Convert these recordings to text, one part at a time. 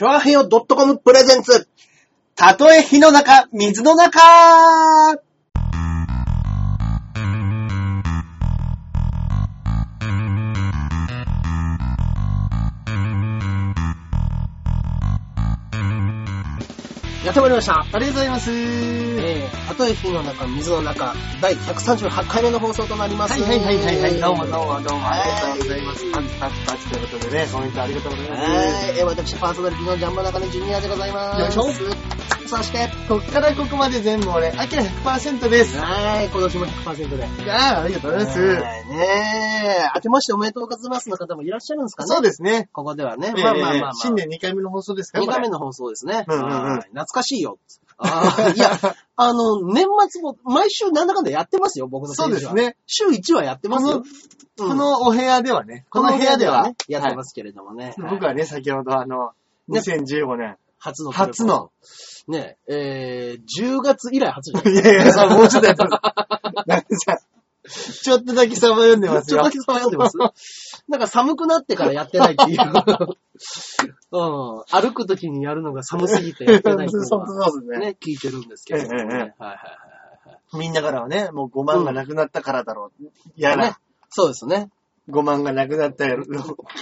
チョアヘヨ .com プレゼンツ。たとえ火の中、水の中やってまいりました。ありがとうございます。えー、たとえ火の中、水の中、第138回目の放送となります。はいはいはいはいはい。どうもどうもどうも。はいありがとうございます。パチパチパチということでね、コメントありがとうございます。はい、えー、私、パーソナリティのジャンボ中根ジュニアでございます。よいしょそして、こっからここまで全部俺、アキラ100%です。はい、今年も100%で。ああ、ありがとうございます。はいねえ、明けましておめでとうございますの方もいらっしゃるんですかね？そうですね。ここではね。ええまあまあまあ、まあ。新年2回目の放送ですか2回目の。の放送ですね。うんうんうんはい懐かしいよ。あー いや、あの、年末も、毎週なんだかんだやってますよ、僕のそうです。ね。週1はやってますよ。うんこのお部屋ではね、この部屋ではね、やっててますけれどもね。す。僕はね、先ほどあの、ね2015年。初の。初の。ねえ、えー、10月以来初じゃないいやいや、さ、もうちょっとやってます。なんかさ、ちょっとだけサバ読んでますよちょっとだ。けさ読んでますなんか寒くなってからやってないっていう。うん。歩くときにやるのが寒すぎてやってないっていうのね。ね、聞いてるんですけれどもね。はいはいはいはい。みんなからはね、もう5万がなくなったからだろう。やねら。そうですね。5万がなくなったか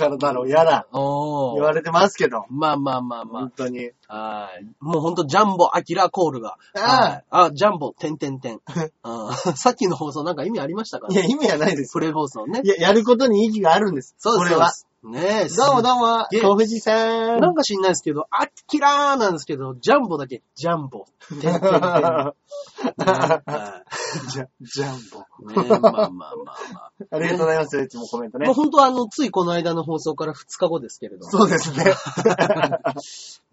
らだろう。やら。おー。言われてますけど。まあまあまあま本当に。あ。はい。もうほんとジャンボアキラコールが。あはいあ、ジャンボ、てんてんてん。うんさっきの放送なんか意味ありましたかいや、意味はないです。プレ放送ねい。や、やることに意義があるんです。そうです。これは。ねえ。どうもどうも、げ小藤さん。なんか知んないですけど、アキラーなんですけど、ジャンボだけ、ジャンボ。てんてんてん。ねはジャジャンボ。いねまあまあまあまあ。ありがとうございます。いつもコメントねもう。本当はあの、ついこの間の放送から2日後ですけれども。そうですね。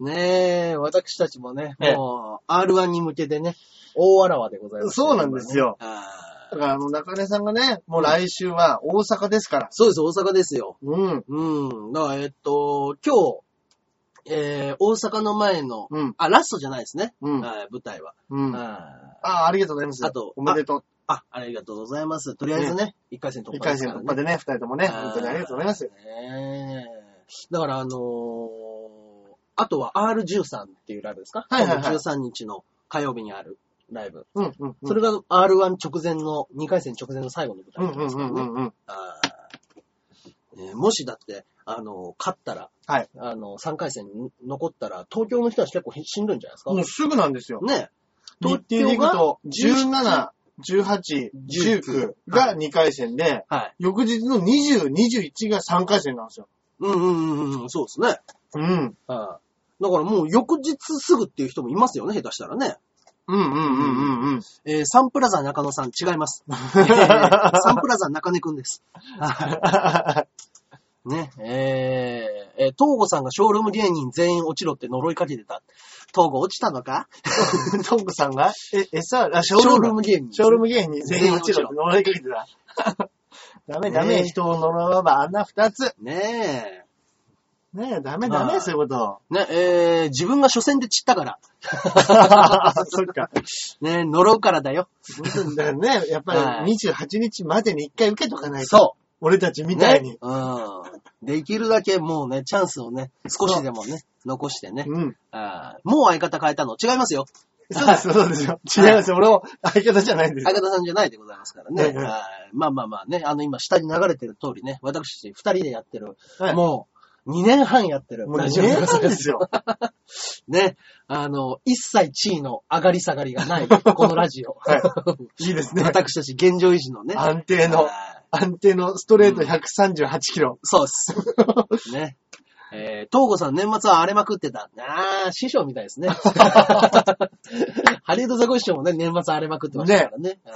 ねえ、私たちもね、ええもう、R1 に向けてね、大わらわでございます、そうなんですよ。あーだから、あの、中根さんがね、もう来週は大阪ですから。そうです、大阪ですよ。うん。うん。だから、えっと、今日、えー、大阪の前の、うん。あ、ラストじゃないですね。うん。はい舞台は。うん。ああーあ、ありがとうございます。あとおめでとう。あ、ありがとうございます。とりあえずね、一回戦突破一回戦ですから突破でね、二人ともね、本当にありがとうございます。ねえだから、あのーあとは R13 っていうライブですか？はいはいはい13日の火曜日にあるライブ。うん、うん。それが R1 直前の、2回戦直前の最後の舞うん、うん、台なんですからね。うん、うん。あーねもしだって、あの、勝ったら、はい。あの、3回戦に残ったら、東京の人たち結構しんどいんじゃないですか？もうすぐなんですよ。ね日程でいくと、17 17、18、19が2回戦で、はい。翌日の20、21が3回戦なんですよ。うんうんうんうん、そうですね。うん。はいだからもう翌日すぐっていう人もいますよね、下手したらね。うんうんうんうんうん。えーサンプラザ中野さん違います。えーサンプラザ中根くんです。ね、えー、えー、東郷さんがショールーム芸人全員落ちろって呪いかけてた。東郷落ちたのか？トンクさんが、え、餌、あ、ショールーム、ム芸人。ショールーム芸人全員落ちろって呪いかけてた。ダメダメ、ねえ人を呪わばあんな二つ。ねねえ、ダメダメ、はいそういうこと。え。ね、えー、自分が初戦で散ったから。そっか。ね、呪うからだよ。本当にだからね、やっぱはいり28日までに一回受けとかないと。そ俺たちう。みたいに。ね。うん。できるだけもうね、チャンスをね、少しでもね、残してね。うん。あーもう相方変えたの違いますよ。そうですよ、そうですよ。違いますよ。俺も相方じゃないです相。方さんじゃないでございますからね。はいはいはいまあまあまあね、あの今下に流れてる通りね、私二人でやってる、はいもう2年半やってるもう2ラジオ年半でですよ。ね、あの、一切地位の上がり下がりがない、このラジオ。はい。いいですね。私たち現状維持のね。安定のは、い安定のストレート138キロ。そうです。ね。えー、東郷さん年末は荒れまくってた。あー、師匠みたいですね。ハリウッドザコシショウもね、年末荒れまくってましたからね。あ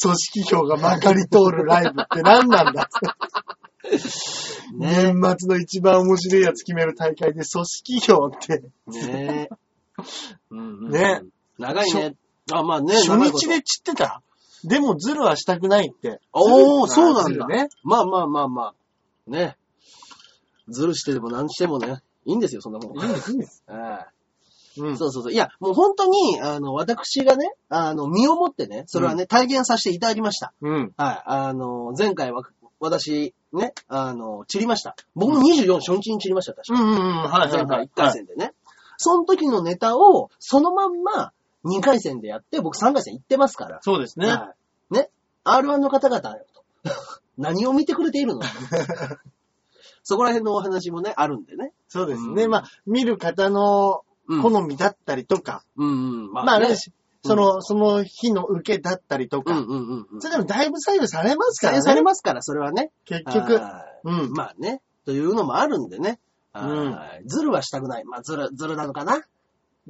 組織票がまかり通るライブって何なんだ年末の一番面白いやつ決める大会で組織票って、ねうんうんうんね長いね。あ、まあね。初日で散ってたでもズルはしたくないって。おー、ズルそうなんだ。ズルね。まあまあまあまあ。ね。ずるしてでも何してもね、いいんですよ、そんなもん。いいんです、いいんです。あ うん。あそうそうそう。いや、もう本当に、あの、私がね、あの、身をもってね、それはね、体験させていただきました。うん。はい。あの、前回は、私、ね、あの、散りました。僕も24初日に散りました、確か。うんうんうん。はいはい前回はい。1回戦でね。その時のネタを、そのまんま2回戦でやって、僕3回戦行ってますから。そうですね。はいね？R1 の方々。何を見てくれているの？そこら辺のお話もね、あるんでね。そうですね。うんまあ、見る方のうん。好みだったりとか、うんうん。ままあ、ねね、その、その日の受けだったりとか、うんうんうんうん。それでもだいぶ左右されますからね。採用されますから、それはね。結局。うん。まあね、というのもあるんでね。うんずるはしたくない。まあ、ずる、ずるなのかな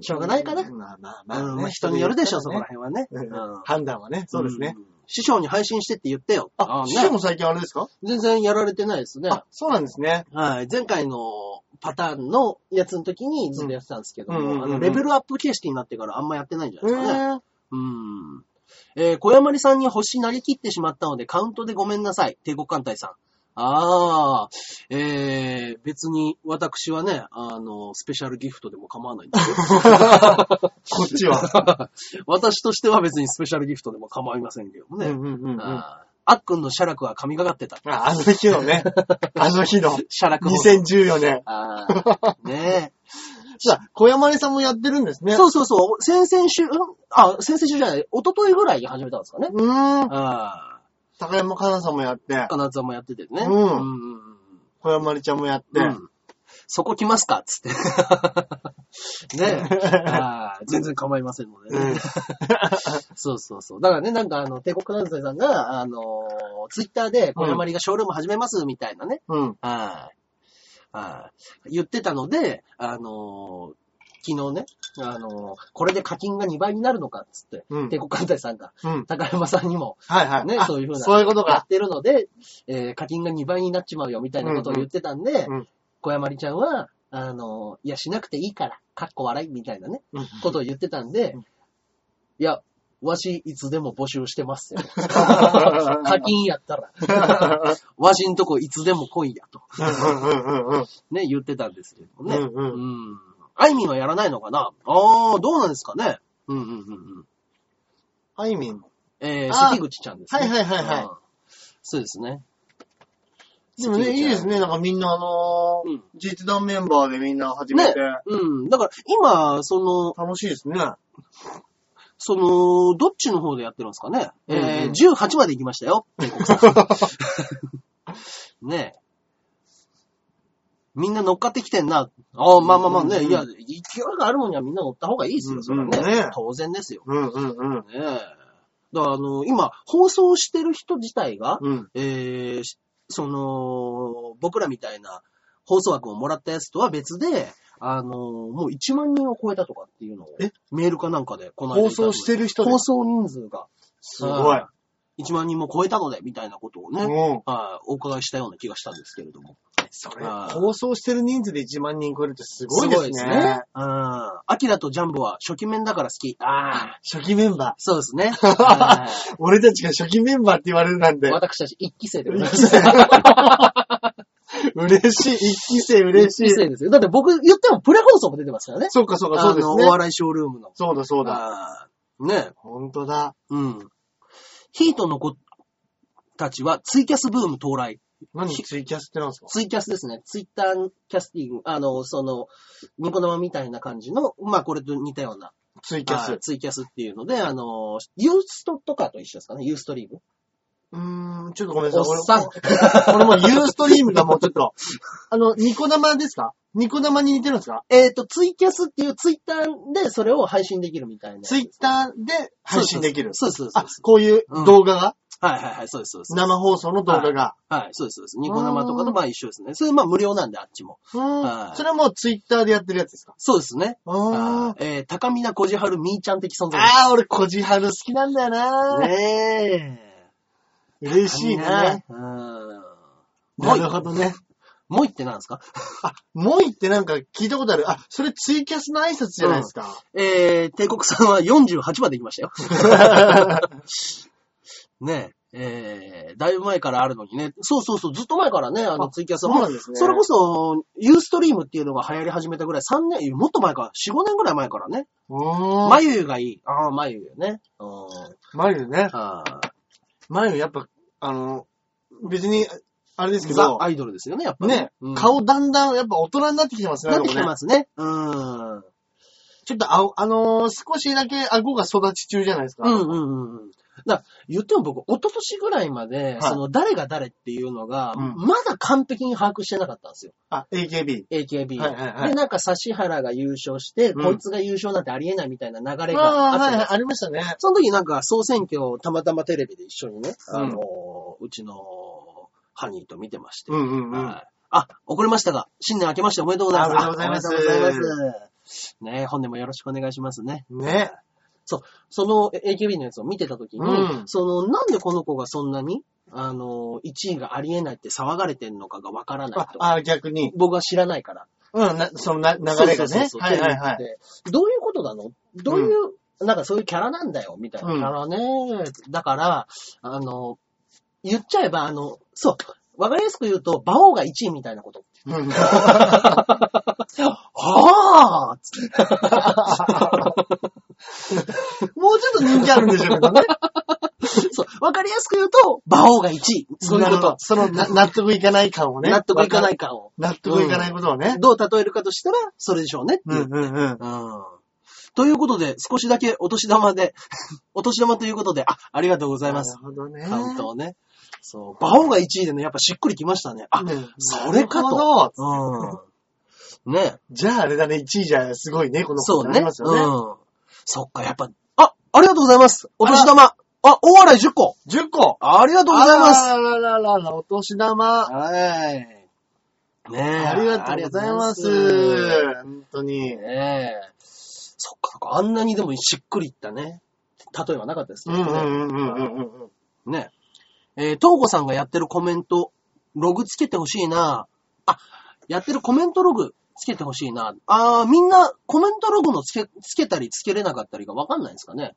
しょうがないかな。まあまあまあね、人によるでしょ、そこらね。辺はね。うんうん判断はね、そうですね。ん。師匠に配信してって言ってよ。あ、ー師匠も最近あれですか？全然やられてないですね。あ、そうなんですね。はい。前回のパターンのやつの時にずっとやってたんですけども、うんうんうんうんあの、レベルアップ形式になってからあんまやってないんじゃえないですかね。ー、うん。えー、小山里さんに星なりきってしまったのでカウントでごめんなさい。帝国艦隊さん。ああ、えー、別に私はね、あの、スペシャルギフトでも構わないんですよ。こっちは。私としては別にスペシャルギフトでも構いませんけどもね。うんうんうんうん。あっくんの写楽は神がかってた。あの日のね、あの日の写楽も。2014年。ああ、ねさあ、小山根さんもやってるんですね。そうそうそう。先々週、ん？あ、先々週じゃない、一昨日ぐらいに始めたんですかね。うーん。あ高山かなさんもやってあ、、金沢もやっててね。うんうんうん小山根ちゃんもやって。うんうんそこ来ますかっつって。ねえ。ああ全然構いませんのでね。うん そうそうそう。だからね、なんかあの、帝国金沢さんが、あのツイッターで小山里がショールーム始めますみたいなね。うん。はい。はい。言ってたので、あの昨日ね、あのこれで課金が2倍になるのかっつって、うん帝国艦隊さんが、うん。高山さんにも、はいはい。ね、あそういうふうな、そういうことか。やってるので、えー課金が2倍になっちまうよみたいなことを言ってたんで、うんうん小山里ちゃんは、あのいや、しなくていいから、かっこ笑いみたいなね、うんことを言ってたんで、うんいや、わし、いつでも募集してますよ。課金やったら、わしんとこいつでも来いやと、ね、言ってたんですけどもね。うんうんうん。あいみんはやらないのかな？ああ、どうなんですかね？うんうんうんうん。あいみんも。えー、あー関口ちゃんですね。はいはいはいはいうんそうですね。でもね、いいですね。なんかみんなあのーうん実弾メンバーでみんな始めて、うん。だから、今、その、楽しいですね。その、どっちの方でやってるんですかね？うんうんえー、18まで行きましたよ。帝国さんねえ。みんな乗っかってきてんな。ああ、まあまあまあね、うんうんいや、勢いがあるのにはみんな乗った方がいいですよ、それはね。うんうんね当然ですよ。うんうんうん。ねえ。だから、あの、今、放送してる人自体が、うん。えーしその、僕らみたいな放送枠をもらったやつとは別で、あの、もう1万人を超えたとかっていうのをえ、メールかなんかで、この間放送してる人で？放送人数が、すごい。1万人も超えたので、みたいなことをね、うん。はいお伺いしたような気がしたんですけれども。それ放送してる人数で1万人超えるってすごいですね。すごいですね。うん。アキラとジャンボは初期面だから好き。ああ、初期メンバそうですね。俺たちが初期メンバーって言われるなんいて。私たち一期生でござい一ます。嬉しい。一期生嬉しい。一期生ですよ。だって僕言ってもプレ放送も出てますからね。そうかそうか、そうですねあのお。笑いショールームの。そうだそうだ。ねほんとだ。うん。ヒートの子たちはツイキャスブーム到来。何ツイキャスってなんですか？ツイキャスですね。ツイッターキャスティング、あの、その、ニコ生みたいな感じの、まあこれと似たような、ツイキャスはい。ツイキャスっていうので、あの、ユーストとかと一緒ですかね、ユーストリーム？うーん、ちょっとごめんなさい。おっさん俺もユーストリームがもうちょっと。あの、ニコ生ですか？ニコ生に似てるんですか？えっ、と、ツイキャスっていうツイッターでそれを配信できるみたいな。ツイッターで配信できる。そうそう。そうあこういう動画が、はいはいはい、そうですそうです。生放送の動画が。はい、そうですそうです。ニコ生とかとまあ一緒ですね。それまあ無料なんで、あっちも。うんはいそれはもうツイッターでやってるやつですか？そうですね。あはいえー、高見なこじはるみーちゃん的存在。あー、俺、コジハル好きなんだよな、ねえ。嬉しいな、ね。うん。なるほどね。もうって何ですか？あ、モイってなんか聞いたことある。あ、それツイキャスの挨拶じゃないですか？えー、帝国さんは48まで行きましたよ。ねえ、えー、だいぶ前からあるのにね。そうそうそう、ずっと前からね、あのあツイキャスは。そうなんですね。それこそ、ユーストリームっていうのが流行り始めたぐらい、3年、もっと前か、4、5年ぐらい前からね。うーん。眉ゆがいい。ああ、眉ゆね。うん。眉ね。あー眉やっぱ、あの、別に、あれですけど、ザ・アイドルですよね、やっぱり。ね、うん顔だんだんやっぱ大人になってきてますね。なってきてますね。うん。ちょっとあ、あのー少しだけ顎が育ち中じゃないですか。うんうんうんうん。だから言っても僕、一昨年ぐらいまで、はいその誰が誰っていうのが、うんまだ完璧に把握してなかったんですよ。あ、AKB。AKB。はいはいはいで、なんか指原が優勝して、うんこいつが優勝なんてありえないみたいな流れがああ、あって、はいはい、ありましたね。その時なんか総選挙をたまたまテレビで一緒にね、うんあの、うちのハニーと見てまして。うんうんうん。はいあ、遅れましたが、新年明けましておめでとうございます。あおめでとうございますあおめでとうございます。ね本年もよろしくお願いしますね。ね。その AKB のやつを見てた時に、うんその、なんでこの子がそんなに、あの、1位がありえないって騒がれてんのかがわからないと。ああ、逆に。僕は知らないから。うん、なそのな流れがそうそうね。そうはいはいはい。でどういうことなの？どういう、なんかそういうキャラなんだよ、みたいなキャラね。だから、あの、言っちゃえば、あの、そう、わかりやすく言うと、馬王が1位みたいなこと。うん はぁつってもうちょっと人気あるんでしょうけどね。そう、わかりやすく言うと、馬王が1位。そういうこと。そのな納得いかない感をね。納得いかない感を。納得いかないことをね。どう例えるかとしたら、それでしょうねっていう。うんうんうん。うんということで、少しだけお年玉で、お年玉ということで、あ、ありがとうございます。なるほどね。カウントをね。そう、馬王が1位でね、やっぱしっくりきましたね。あ、ねそれかとなるほどうん。ね。じゃああれだね、1位じゃすごいね、このそうね。子になりますよね。うん。そっか、やっぱ、あ、ありがとうございます。お年玉。あ、大笑い10個。10個ありがとうございます。あらららら、お年玉。はい。ねえ。ありがとうございます。本当に。ねえ。そっか、そっかあんなにでもしっくりいったね。例えはなかったですね。うんうんうんうんうんうん。ねえ。えー、東子さんがやってるコメント、ログつけてほしいな。あ、やってるコメントログつけてほしいな。あーみんなコメントログのつけ、つけたりつけれなかったりがわかんないですかね。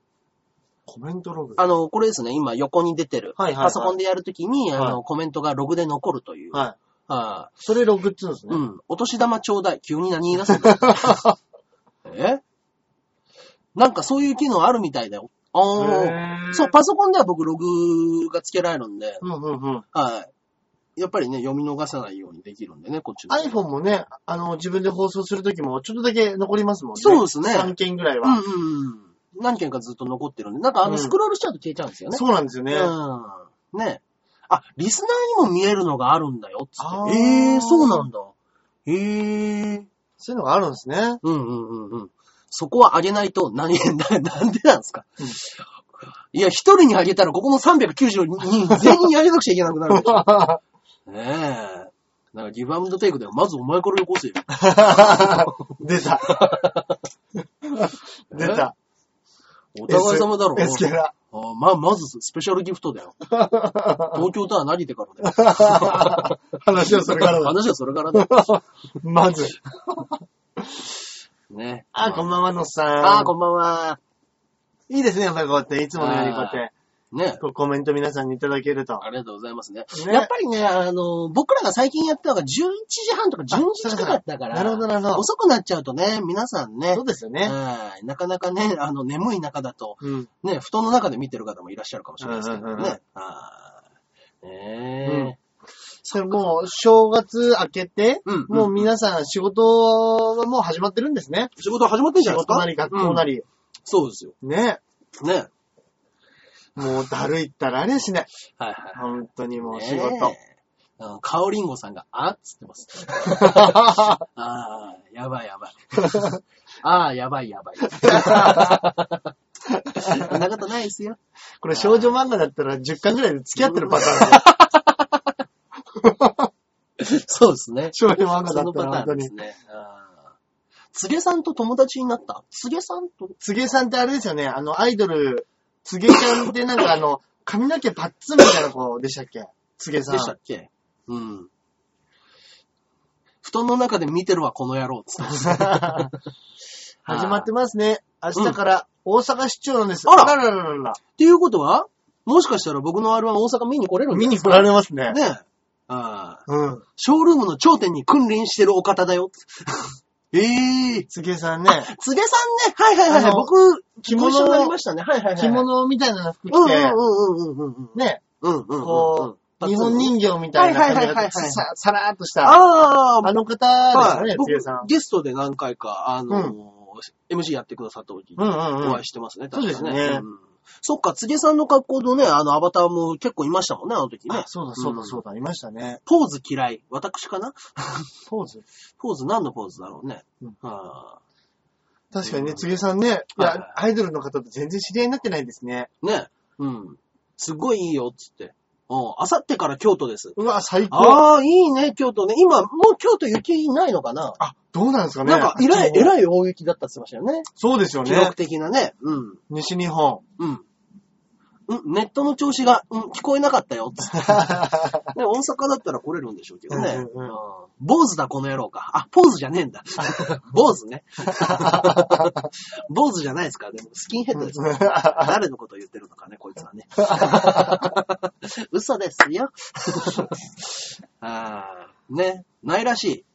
コメントログ？あの、これですね、今横に出てる。はいはいはいパソコンでやるときに、あの、はコメントがログで残るという。はい。はそれログっつうんですね。いうん。お年玉ちょうだい。急に何言い出すの え？なんかそういう機能あるみたいだよ。あーへーそう、パソコンでは僕ログがつけられるんで、うんうんうん。はい。やっぱりね、読み逃さないようにできるんでね、こっちの。iPhone もね、あの、自分で放送するときもちょっとだけ残りますもんね。そうですね3件ぐらいは。うんうんうん。何件かずっと残ってるんで、なんかあの、うんスクロールしちゃうと消えちゃうんですよね。そうなんですよね。うん。ね。あ、リスナーにも見えるのがあるんだよ、つって。ええー、そうなんだ。ええー。そういうのがあるんですね。うんうんうんうん。そこは上げないと何、ななんでなんですか、うんいや、一人に上げたら、ここの392人全員に上げなくちゃいけなくなる。ねえ。なんかギブアンドテイクでは、まずお前からよこせよ。出た。出た。お互い様だろ。S キャラ。あま、まずスペシャルギフトだよ。東京タワー投げてからだよ。話はそれからだ。話はそれからだよ。まず。ね。あ、こんばんは、のっさん。あー、こんばんは。いいですね、やっぱりこうやって、いつものようにこうやって、ね。コメント皆さんにいただけると。ありがとうございますね。ねやっぱりね、あの、僕らが最近やったのが11時半とか12時近かったから、なるほど、なるほど。遅くなっちゃうとね、皆さんねそう、ですよね。はいなかなかね、あの、眠い中だと、うん。ね、布団の中で見てる方もいらっしゃるかもしれないですけどうんうんうんね。はいねそれもう、正月明けて、うんもう皆さん仕事はもう始まってるんですね。仕事始まってんじ仕ゃないですか？事なり学校なり。そうですよ。ね。ね。もうだるいったらあれやしね。はいはいはい。本当にもう仕ね事。えあの、カオリンゴさんが、あっつってます。ああ、やばいやばい。ああ、やばいやばい。そんなことないですよ。これ少女漫画だったら10巻ぐらいで付き合ってるパターンで。そうですね。少女漫画そだったら本当に。ンですね。つげさんと友達になった？つげさんと、つげさんってあれですよね、あの、アイドル、つげちゃんってなんかあの、髪の毛パッツンみたいな子でしたっけ？つげさん。でしたっけ？うん。布団の中で見てるわ、この野郎。つってました。始まってますね。明日から大阪市長なんです。あららららららっていうことはもしかしたら僕の R1 大阪見に来れるん見に来られますね。ねえ。ああ。うん。ショールームの頂点に君臨してるお方だよ。ええー。つげさんね、つげさんね。はいはいはいはい。僕、着物になりましたね。はいはいはい。着物みたいなの服着て、うんうんうんうん。ね、うんうんうんうん。こパッツン日本人形みたいな髪はいはいはいはい型、ささらーっとした。ああ、あの方ですね、つげさん僕。ゲストで何回か、あのーう MC やってくださった時、うんうんうんお会いしてますね、そうですねそっか、つげさんの格好のね、あの、アバターも結構いましたもんね、あの時ねあ、。そうだそうだそうだ、いましたね。ポーズ嫌い。私かな？ポーズ？ポーズ何のポーズだろうね。うんは確かにね、つげさんね、いはいや、アイドルの方と全然知り合いになってないですね。あね。うん。すごいいいよ、つって。うん。あさってから京都です。うわ、最高。ああ、いいね、京都ね。今、もう京都雪ないのかな？あ、どうなんですかね。なんか、えらい、い。えらい大雪だったって言ってましたよね。そうですよね記録。的なね。うん。西日本。うん。うん、ネットの調子が、うん、聞こえなかったよ、つって。ね、大阪だったら来れるんでしょうけどね。うんうんうん坊主だ、この野郎か。あ、ポーズじゃねえんだ。坊主ね。坊主じゃないですか。でも、スキンヘッドですから。誰のことを言ってるのかね、こいつはね。嘘ですよ。あーね。ないらしい。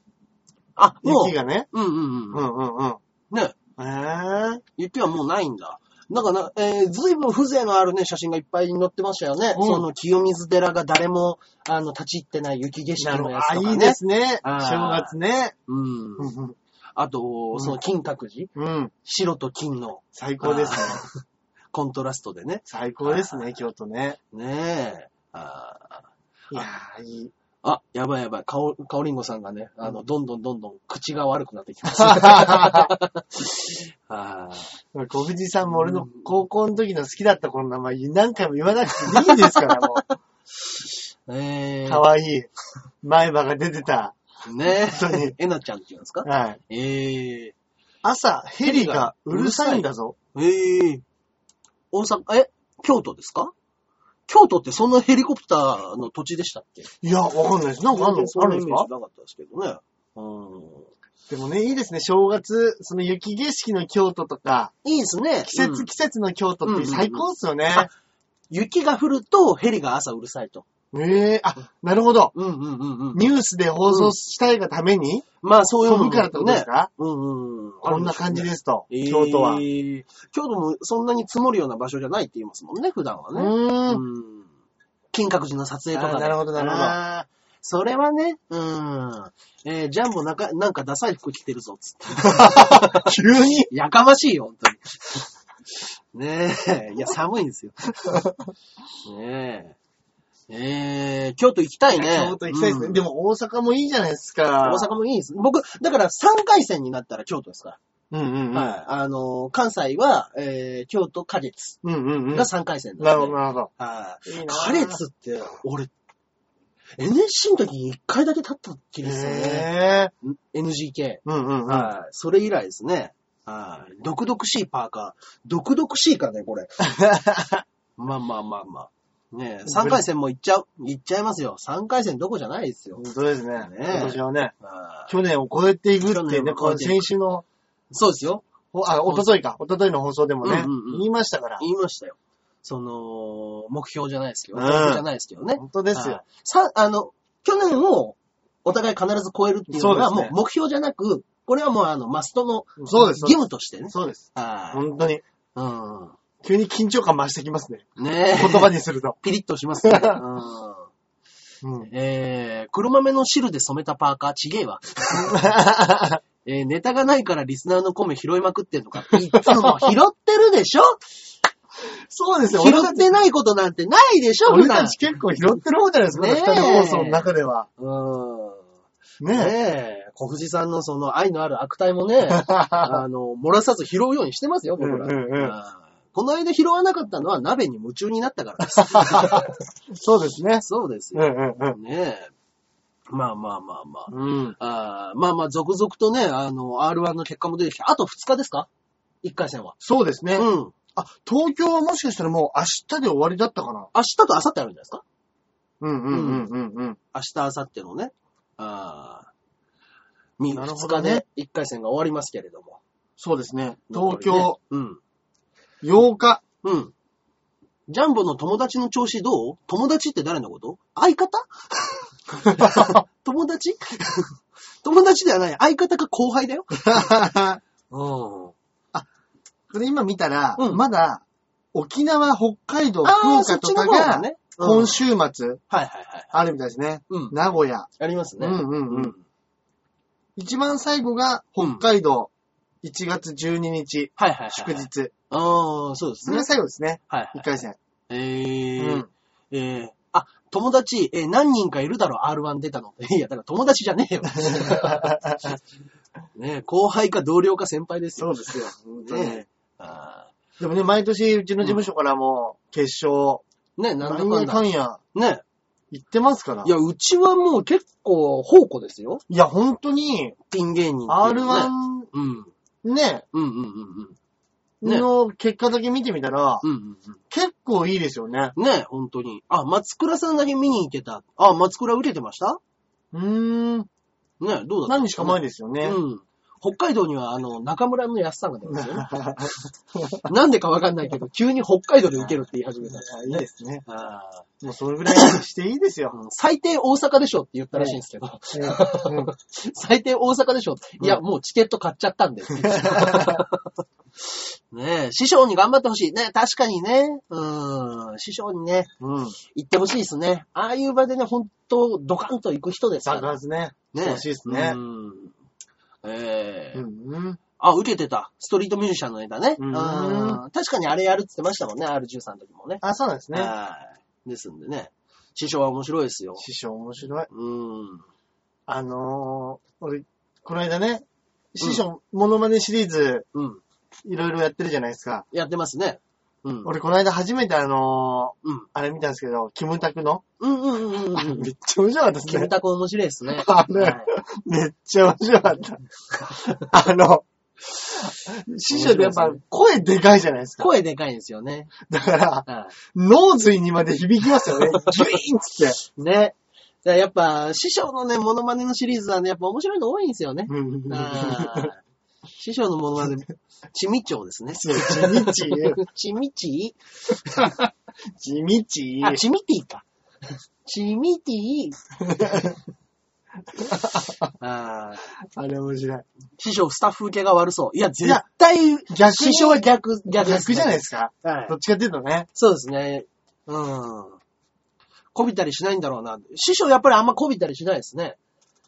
あ、もう雪、がね。うんうんううん。んうんうん。ね。えー、雪はもうないんだ。なんかな、えー、ずいぶん風情のあるね、写真がいっぱい載ってましたよね。うんその清水寺が誰も、あの、立ち入ってない雪景色のやつあ、とかね。いいですね。正月ね。うん。うんあと、その金閣寺、うん。白と金の最高ですね。コントラストでね。最高ですね、京都ね。ねえ。あーいやー、いい。あ、やばいやばい。かお、かおりんごさんがね、あの、どんどんどんどん口が悪くなってきます。あ ー小藤さんも俺の高校の時の好きだった子の名前何回も言わなくていいですから、もえう。かわいい。前歯が出てた。ー、ね本当にえ。えなちゃんって言うんですか？はい。え朝、ヘリがうるさいんだぞ。ー、えー、大阪、え、京都ですか？京都ってそんなヘリコプターの土地でしたっけ？いや、わかんないです。なんかあるんなイメーあるんですか？ジなかったですけどね。うん。でもね、いいですね。正月、その雪景色の京都とか、いいですね。季節、うん季節の京都って最高っすよね。あ雪が降るとヘリが朝うるさいと。ええあ、なるほど。うんうんうんうん。ニュースで放送したいがために、まあそういうのも飛ぶからってことですか、うんうんうん。こんな感じすですと、ね。京都は。えー京都もそんなに積もるような場所じゃないって言いますもんね、普段はうね。ーん。うん。金閣寺の撮影とかであーなるほどなるほどあーそれはね、うん。えージャンボなんか、なんかダサい服着てるぞ、つって。急に？やかましいよ、本当に。ねえ、いや、寒いんですよ。ねえ。えー、京都行きたいね。京都行きたいですね。うんでも大阪もいいじゃないですか。大阪もいいです。僕、だから3回戦になったら京都ですかうんうんうん。ら。はい。あのー、関西は、えー、京都、花月うんうんうん。が3回戦なるほど、ど。なるほど。はい。花月って、俺、NSC の時に1回だけ立った気ですよね。NGK。うんうんうん。はい。それ以来ですね。はい。毒々しいパーカー。毒々しいかね、これ。まあまあまあまあ。ねえ、3回戦も行っちゃう。行っちゃいますよ。3回戦どこじゃないですよ。本当ですね。ねえ今年はね、はい去年を超えていくって去ね、この先週の、そうですよ。ほあ、おとといか、おとといの放送でもね、うんうんうん言いましたから。言いましたよ。その、目標じゃないですけど、うん目標じゃないですけどね。本当ですはいよ。さ、あの、去年をお互い必ず超えるっていうのはそうですねもう目標じゃなく、これはもうあの、マストの。義務としてね。そうです。はい。本当に。うん。急に緊張感増してきますね。ねえ。言葉にすると。ピリッとしますね。うん。うん。えー、黒豆の汁で染めたパーカーちげえわ。えー、ネタがないからリスナーの米拾いまくってんのか。いつも拾ってるでしょ？そうですよ。拾ってないことなんてないでしょ俺た。ち結構拾ってる方じゃないですか、ねえ二人放送の中では。うん。ねねえ、小藤さんのその愛のある悪態もね、あの、漏らさず拾うようにしてますよ、僕ら。うんうんうんこの間拾わなかったのは鍋に夢中になったからです。そうですね。そうですよ。うんうんうん。ねえ。まあまあまあまあ。うん。あーまあまあ、続々とね、あの、R1 の結果も出てきて、あと2日ですか ?1 回戦は。そうですね。うん。あ、東京はもしかしたらもう明日で終わりだったかな。明日と明後日あるんじゃないですか？うんうんうんうんうん。明日、明後日のね。ああ。2なるほ日どねで1回戦が終わりますけれども。そうですね。東京うん。8日。うん。ジャンボの友達の調子どう？友達って誰のこと？相方？友達？友達ではない。相方か後輩だよ。うん。これ今見たら、うんまだ沖縄、北海道、福ああ、そっちの岡とかが、方がね。今週末、はいはいはい。あるみたいですね。うん。名古屋。ありますね。うんうんううん。一番最後が北海道、1月12日、はいはいはい。祝。日。ああ、そうですねそれが。最後ですね。はいはい。1回戦。えーうん。えー、あ、友達、えー何人かいるだろ、R1 出たの。いや、だから友達じゃねえよ。ね後輩か同僚か先輩ですよ。そうですよ。本当にねあでもね、毎年うちの事務所からも決勝、ーねなんだかんだ。かんやね言ってますから。いや、うちはもう結構宝庫ですよ。いや、本当に、ピン芸人っていうね。R1 うん。ね、うんうんうんうん。ねの結果だけ見てみたら、うんうん結構いいですよね。うん。ね本当に。あ、松倉さんだけ見に行ってた。あ、松倉受けてました？うーん。ねどうだった？何日か前ですよね。うん。北海道には、あの、中村の安さんが出ますよね。なんでかわかんないけど、急に北海道で受けるって言い始めた。いいですね。あもうそれぐらいしていいですよ。ー最低大阪でしょって言ったらしいんですけど、うん 最低大阪でしょいや、もうチケット買っちゃったんで。ねえ、師匠に頑張ってほしい。ね確かにね。うん、師匠にね、うん。行ってほしいですね。ああいう場でね、ほんと、ドカンと行く人ですから。爆発ね。ね欲しいですねう。ん。ええうんうん。あ、受けてた。ストリートミュージシャンのネタね。うんうん確かにあれやるって言ってましたもんね、R13 の時もね。あ、そうなんですね。はい。ですんでね。師匠は面白いですよ。師匠面白い。うん。あのー、俺、この間ね、師匠、モノマネシリーズ、うん。いろいろやってるじゃないですか。やってますね。うん。俺、この間初めてあのー、うん。あれ見たんですけど、キムタクの。うんうんうんうんうん。めっちゃ面白かったですキムね。タク面白いですね。あれはいめっちゃ面白かった。あの、師匠ってやっぱ声でかいじゃないですか。声でかいんですよね。だから、は脳髄にまで響きますよね。ギュイーンっつって。い。ね。だからやっぱ、師匠のね、モノマネのシリーズはね、やっぱ面白いの多いんですよね。うんあー師匠のモノマネ、ちみちょうですね。そう地道、ちみち？地道。あ、チミティか。チミティあーあれ面白い。師匠、スタッフ受けが悪そう。いや、絶や対、逆に師匠は逆、逆です、逆じゃないですか？はいど。っちかっていうとね。そうですね。うん。こびたりしないんだろうな。師匠やっぱりあんまこびたりしないですね。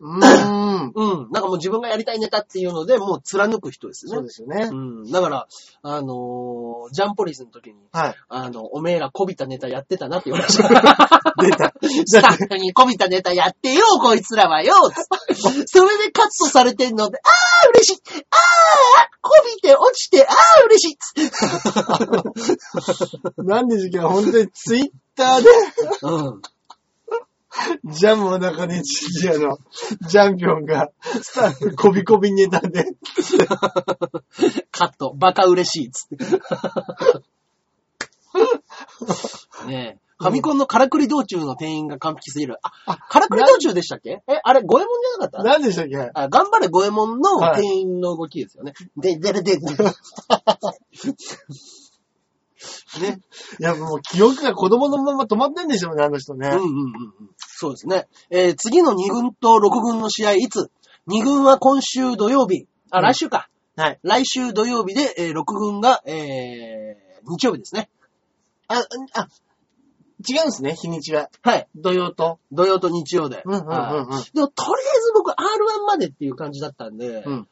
うーん。うん。なんかもう自分がやりたいネタっていうので、もう貫く人ですね。そうですよねう。ん。だから、あのージャンポリスの時に、はい。あの、おめえらこびたネタやってたなって言われました。出た。スタッフにこびたネタやってよ、こいつらはよそれでカットされてんので、あー嬉しいあーこびて落ちて、あー嬉しい なんで時間本当にツイッターで、うん。ジャムの中にジュニアのジャンピオンが、スタッフコビコビネタで、カット、バカ嬉しいっつって。ねえ。ファミコンのカラクリ道中の店員が完璧すぎる。あ、カラクリ道中でしたっけ？え、あれ、ゴエモンじゃなかった？何でしたっけ？あ、頑張れゴエモンのはい店員の動きですよね。で、でれで、で。ね。やっぱもう記憶が子供のまま止まってんでしょうね、あの人ね。うんうんうんうん。そうですね。えー次の2軍と6軍の試合、いつ ?2 軍は今週土曜日。あ、うん来週か。はい。来週土曜日で、えー6軍が、えー日曜日ですね。あ、あ、違うんですね、日にちが。はい。土曜と。土曜と日曜で。うんうんうんうんはいでも、とりあえず僕 R1 までっていう感じだったんで、うん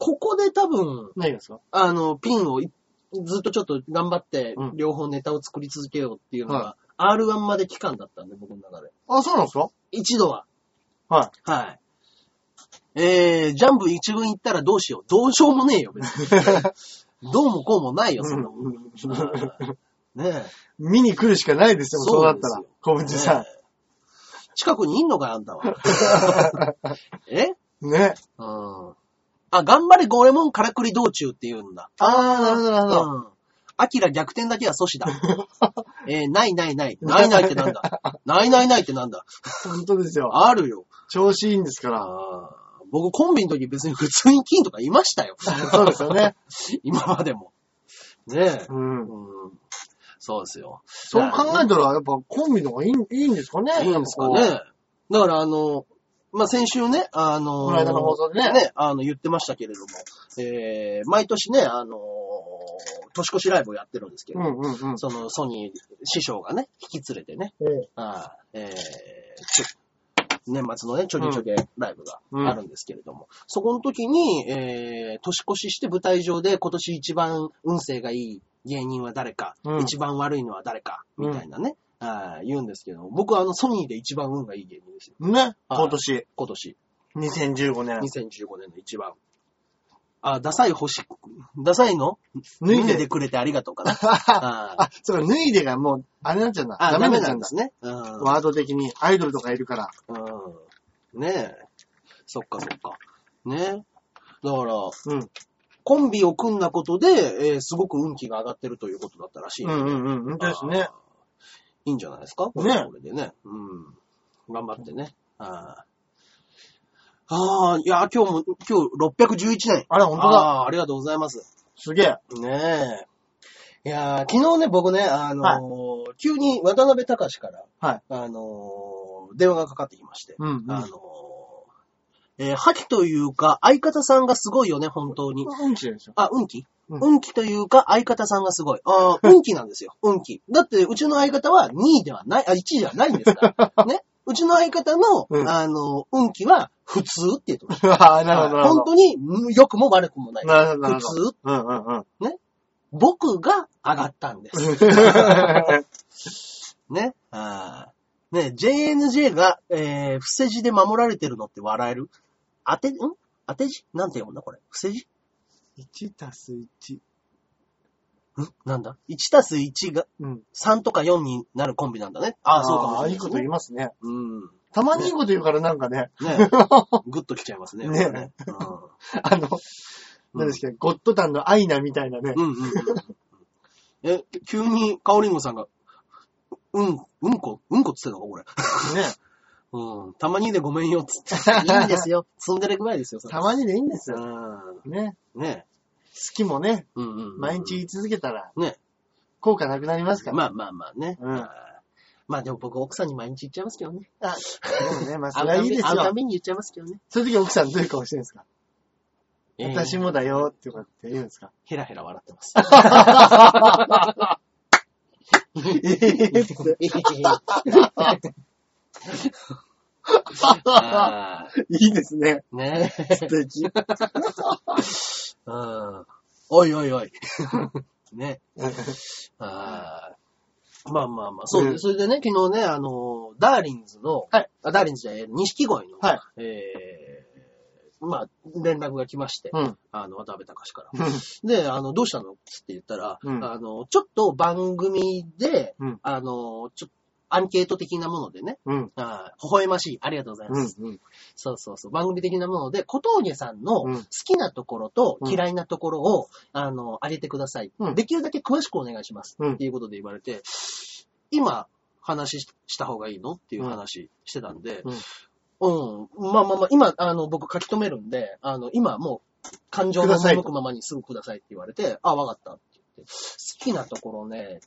ここで多分、何ですか？あの、ピンをいずっとちょっと頑張ってうん、両方ネタを作り続けようっていうのが、R1 まで期間だったんで、僕の中で。あ、そうなんですか？一度は。ははい。えー、ジャンプ一軍行ったらどうしよう。どうしようもねえよ、別に。どうもこうもないよ、そんなもん。はいねえ。見に来るしかないですよ、そうだったら。小藤さねえ近くにいんのかよ、あんたは。え？ん。ね。うん。あ、頑張れゴエモンからくり道中って言うんだ。あー、なるほど、なるほど。うん。アキラ逆転だけは阻止だ。えーないないない。ないないってなんだ。ないないないってなんだ。本当ですよ。あるよ。調子いいんですから。あー僕コンビの時別に普通に金とかいましたよ。そうですよね。今までも。ねえ。うん。うん。そうですよ。そう考えたら、やっぱコンビの方がいいいいんですかねいいんですかね。だからあの、まあ、先週ね、あのこの間の放送でね。あの、言ってましたけれども、えー、毎年ね、あの年越しライブをやってるんですけど、うんうんうん。そのソニー師匠がね、引き連れてね、ええ。あーえ年末のね、ちょげちょげライブがあるんですけれども、そこの時に、えー年越しして舞台上で今年一番運勢がいい芸人は誰か、うん。一番悪いのは誰か、みたいなね、あー言うんですけども、僕はあのソニーで一番運がいい芸人ですよ。ね、今年、今年、2015年。2015年の一番。あ、ダサい星、ダサいの？脱いで脱いでくれてありがとうかな。あそうか、脱いでがもう、あれなんちゃうんだ。あ、ダダメなんですね。うんワード的に、アイドルとかいるから。うん。ねえ。そっかそっか。ねだから、うん。コンビを組んだことで、えーすごく運気が上がってるということだったらしい。うんうんうん。本当ですねあ。ーいいんじゃないですか？これねこれでね。うん。頑張ってね。あーあー、いや、今日も、今日611年。あら、本当だ。ああー、ありがとうございます。すげえ。ねえ。いやー昨日ね、僕ね、あのー急に渡辺隆から、はいあのー電話がかかってきまして、うんうんあのーえー、覇気というか、相方さんがすごいよね、本当に。うんちですよ。あ、運気、うん運気というか、相方さんがすごい。あー 運気なんですよ、運気。だって、うちの相方は2位ではない、あ、1位ではないんですから。ね。うちの相方の、うんあの、運気は普通って言ってます。ああ、なるほど、なるほど。本当に、うん良くも悪くもない。なるほど、なる普ほど。通。うんうんうん。僕が上がったんです。ね。あーね、JNJ が、えー、伏せ字で守られてるのって笑える？当て、ん？当て字？なんて読むんだこれ？伏せ字？1たす1。ん？なんだ ?1 たす1がうん。3とか4になるコンビなんだね。ああ、そうかもしれない、いいこと言いますね。うん。たまにいいこと言うからなんかね、ね。グッときちゃいますね。ねこれねあの、うん。何ですか、ゴッドタンのアイナみたいなね。うんうんうんうん。え、急にカオリンゴさんが、うん、うんこ、うんこっつってたのこれ。ね。うん。たまにでごめんよ、つって。いいんですよ。ツンデレぐらいですよ、それたまにでいいんですよ。うん。ね。ね好きもね、うんうんうん。毎日言い続けたら、ね。効果なくなりますから。まあまあまあね。うんまあでも僕奥さんに毎日言っちゃいますけどね。あ、でもね、まあ、それはいいですよ。会うたびに言っちゃいますけどね。そういう時奥さんどういう顔してるんですか？えー私もだよってかって言うんですか？ヘラヘラ笑ってます。あーいいですね。ね素敵。うん。おいおいおい。ね。あーまあまあまあ、そうで、うんそれでね、昨日ね、あの、ダーリンズの、はいあダーリンズじゃない、錦鯉の、はいえー、まあ、連絡が来まして、うん。あの、渡辺隆から。で、あの、どうしたのって言ったら、うんあの、ちょっと番組で、うんあの、ちょっと、アンケート的なものでね、うん。あー微笑ましい、ありがとうございます。うん。そうそうそう。番組的なもので、小峠さんのうん好きなところとうん嫌いなところを、あの、上げてください。うんできるだけ詳しくお願いします。うんっていうことで言われて、今、話しした方がいいの？っていう話してたんで、うん。まあまあまあ、今、あの、僕書き留めるんで、あの、今もう、感情のくださいと赴くままにすぐくださいって言われて、あ、わかったって言って。好きなところね、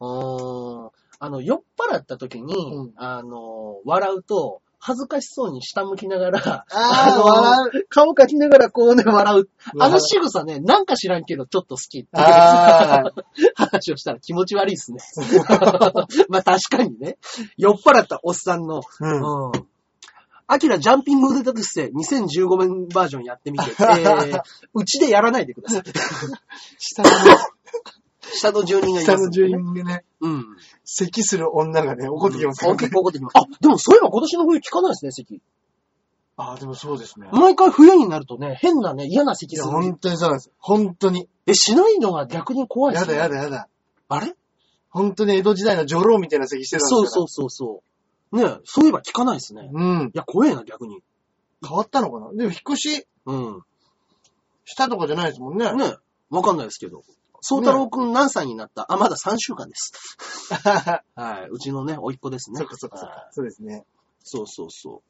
うーん、あの、酔っ払った時に、うんあの、笑うと、恥ずかしそうに下向きながら、あー、の笑う。顔描きながらこうね、笑う。あの笑仕草ね、なんか知らんけど、ちょっと好きって 話をしたら気持ち悪いっすね。まあ確かにね、酔っ払ったおっさんの、うん。うん。アキラジャンピング腕立て伏せ2015年バージョンやってみて、えー、うちでやらないでください。下の、下の住人がいます、下の住人がね、うん。咳する女がね、怒ってきますからねあ結。構怒ってきます。あ、でもそういえば今年の冬聞かないですね、咳。あー、でもそうですね。毎回冬になるとね、変なね、嫌な咳いや、する。本当にそうなんです。本当に。え、しないのが逆に怖いですね。やだやだやだ。あれ？本当に江戸時代の女郎みたいな咳してたんですから。そうそうそうそう。ねそういえば聞かないですね。いうん。や、怖えな、逆に。変わったのかな？でも引っ越しうん。したとかじゃないですもんね。ねわかんないですけど。宗太郎くん何歳になった？あ、まだ3週間です。はい。うちのね、甥っ子ですね。そっかそっかそっはいか。そうですね。そうそうそう。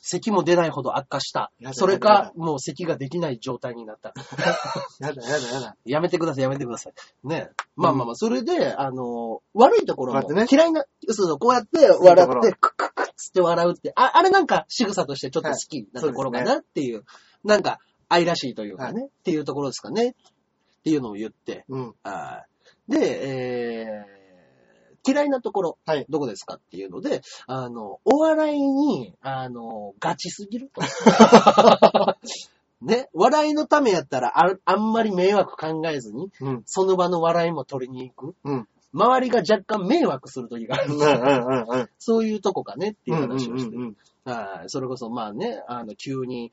咳も出ないほど悪化した。それか、もう咳ができない状態になった。やだやだやだ。やめてください、やめてください。ね。まあまあまあ、それで、あの、悪いところも嫌いな、そうそう、こうやって笑って、クックックッつって笑うって、ああれなんか仕草としてちょっと好きなところかなっていう、なんか愛らしいというかね、っていうところですかね。っていうのを言って、うん。はいで、えー、嫌いなところ、はいどこですかっていうので、あの、お笑いに、あの、ガチすぎると。ね、笑いのためやったらあ、あんまり迷惑考えずに、うん。その場の笑いも取りに行く。うん。周りが若干迷惑する時がある。うんうんうんうん。そういうとこかねっていう話をして。うんうん。はいそれこそまあね、あの、急に、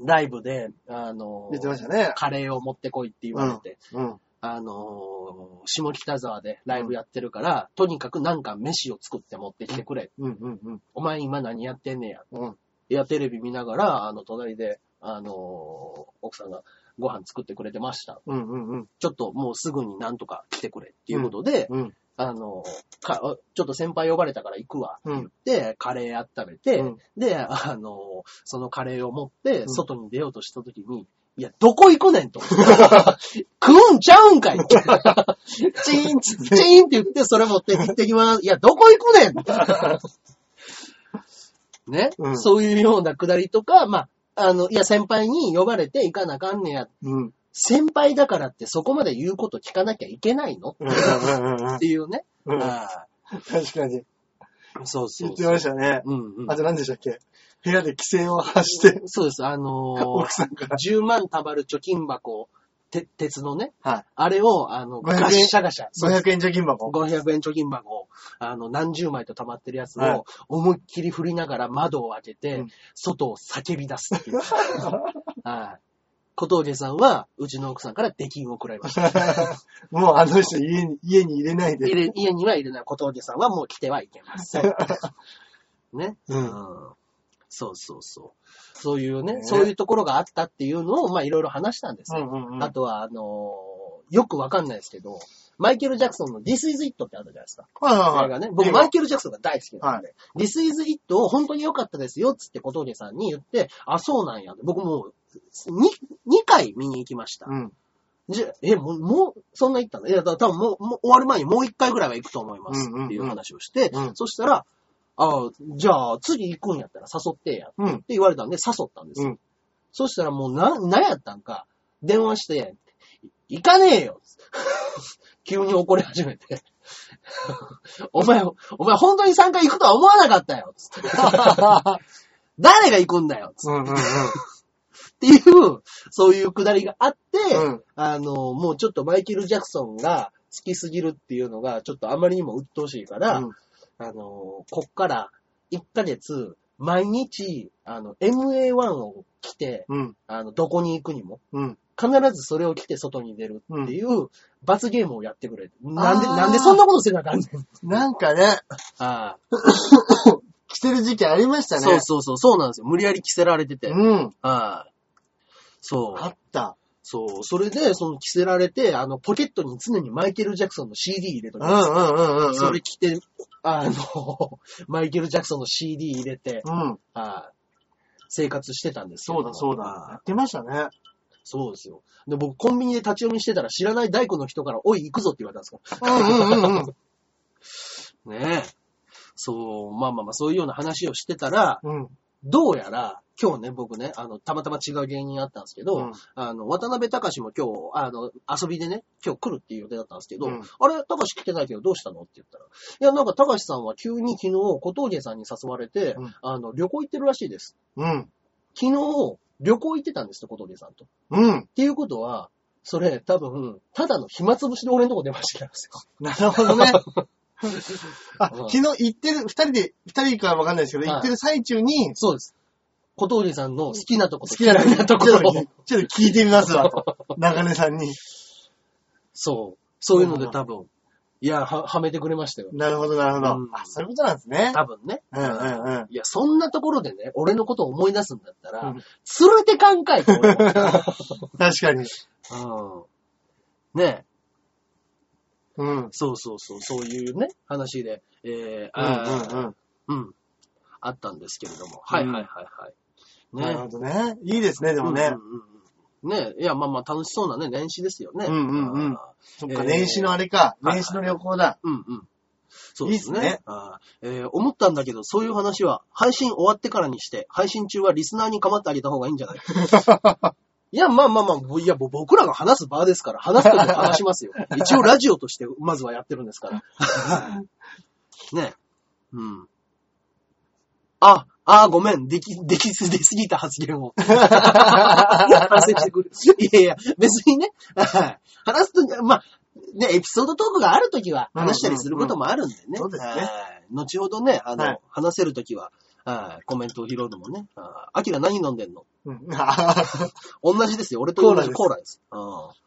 ライブで、あの、言ってましたね。カレーを持ってこいって言われて、うん。あのー下北沢でライブやってるから、とにかくなんか飯を作って持ってきてくれ。うんうんうん。お前今何やってんねや。うん。いや、テレビ見ながら、あの、隣で、あのー奥さんがご飯作ってくれてました。うんうんうん。ちょっともうすぐになんとか来てくれっていうことで、うん。あのーか、ちょっと先輩呼ばれたから行くわって言って、カレー温めて、うんで、あのーそのカレーを持って、ん外に出ようとした時に、いや、どこ行くねんと。食うんちゃうんかい チーン。チーンって言って、それ持って行ってきます。いや、どこ行くねんね、うんそういうようなくだりとか、まあ、あの、いや、先輩に呼ばれて行かなあかんねや。うん。先輩だからってそこまで言うこと聞かなきゃいけないの？っていうね。うん。あ確かに。あそうそう言ってましたね。うんうんあ。と何でしたっけ？部屋で規制を発して、そうです。あのー奥さんから。10万貯まる貯金箱、て鉄のね、はい。あれを、あの、500円ガッシャガシャ。そうです500円貯金箱。500円貯金箱を、あの、何十枚と溜まってるやつはいを、思いっきり振りながら窓を開けて、うん外を叫び出すっていう。はい。小峠さんは、うちの奥さんから出金を食らいました。もうあの人家に、家に入れないで。入れ家には入れない小峠さんはもう来てはいけません。ね。うんそうそうそう。そういうね、ねそういうところがあったっていうのを、まあいろいろ話したんですよ。うんうんうん。あとは、あのーよくわかんないですけど、マイケル・ジャクソンの This is It ってあるじゃないですか。はいはいはい。映画ね。僕、マイケル・ジャクソンが大好きなんで、This is It を本当に良かったですよ、つって小峠さんに言って、あ、そうなんや。僕もう、2、2回見に行きました。うん。じゃ、え、もう、もう、そんな行ったの？いや、だ多分もう、もう終わる前にもう1回ぐらいは行くと思いますっていう話をして、うんそしたら、あじゃあ、次行くんやったら誘ってや。ってうん。言われたんで、誘ったんですよ。うんそしたらもう、な、なんやったんか、電話して、行かねえよ 急に怒り始めて。お前、お前本当に3回行くとは思わなかったよつって誰が行くんだよつっうんうんうん。ていう、そういうくだりがあって、うんあの、もうちょっとマイケル・ジャクソンが好きすぎるっていうのが、ちょっとあまりにも鬱陶しいから、うんあの、こっから1ヶ月、毎日、あの、MA1 を着て、うん。あの、どこに行くにも、うん。必ずそれを着て外に出るっていう罰ゲームをやってくれ。なんで、なんでそんなことせなあかんねん。なんかね、あ着 てる時期ありましたあね。そうそうそう、そうなんですよ。無理やり着せられてて。うん。ああそう。あった。そう。それで、その着せられて、あの、ポケットに常にマイケル・ジャクソンの CD 入れときます。うんうんうんうん。それ着て、あの、マイケル・ジャクソンの CD 入れて、うん。ああ生活してたんですそうだそうだ。やってましたね。そうですよ。で、僕、コンビニで立ち読みしてたら、知らない大工の人から、おい、行くぞって言われたんですかうんうんうんうん。ら。ねえ。そう、まあまあまあ、そういうような話をしてたら、うん。どうやら、今日ね、僕ね、あの、たまたま違う芸人あったんですけど、うんあの、渡辺隆も今日、あの、遊びでね、今日来るっていう予定だったんですけど、うんあれ、隆来てないけどどうしたの？って言ったら、いや、なんか隆さんは急に昨日、小峠さんに誘われて、うんあの、旅行行ってるらしいです。うん。昨日、旅行行ってたんですよ、小峠さんと。っうん。ていうことは、それ、多分、ただの暇つぶしで俺のとこ出ましたんですよ。なるほどね。あ、うん昨日行ってる、二人で、二人かわかんないですけど、はい行ってる最中に、そうです。小峠さんの好きなとこ好きなとこちょっとちょっと聞いてみますわ、と。中根さんに。そう。そういうので多分、いや、は、はめてくれましたよ。なるほど、なるほど。うんあ、そういうことなんですね。多分ね。うんうんうん。いや、そんなところでね、俺のことを思い出すんだったら、うん連れてかんかいと思う。確かに。うんねうん。そうそうそう、そういうね、話で、えー、うんうんうん。うん。あったんですけれども。はいはいはいはい。なるほどね。いいですね、でもねうん。うんうんねいや、まあまあ楽しそうなね、年始ですよね。うんうんうんあそっか、えー年始のあれか。はい年始の旅行だ。ーうんうん。そうですね。いいっすねえー思ったんだけど、そういう話は配信終わってからにして、配信中はリスナーに構ってあげた方がいいんじゃない？いいや、まあまあまあ、いや、ぼ僕らが話す場ですから、話すときは話しますよ。一応ラジオとして、まずはやってるんですから。ね。うん。あ、あ、ごめん。でき、できす、出すぎた発言を。反省してくる。いやいや、別にね、はい話すとき、まあ、ね、エピソードトークがあるときは話したりすることもあるんでね。そうですねはい後ほどね、あの、はい話せるときは、はいコメントを拾うのもね。あアキラ何飲んでんの？うん同じですよ。俺と同じココーーラです。うん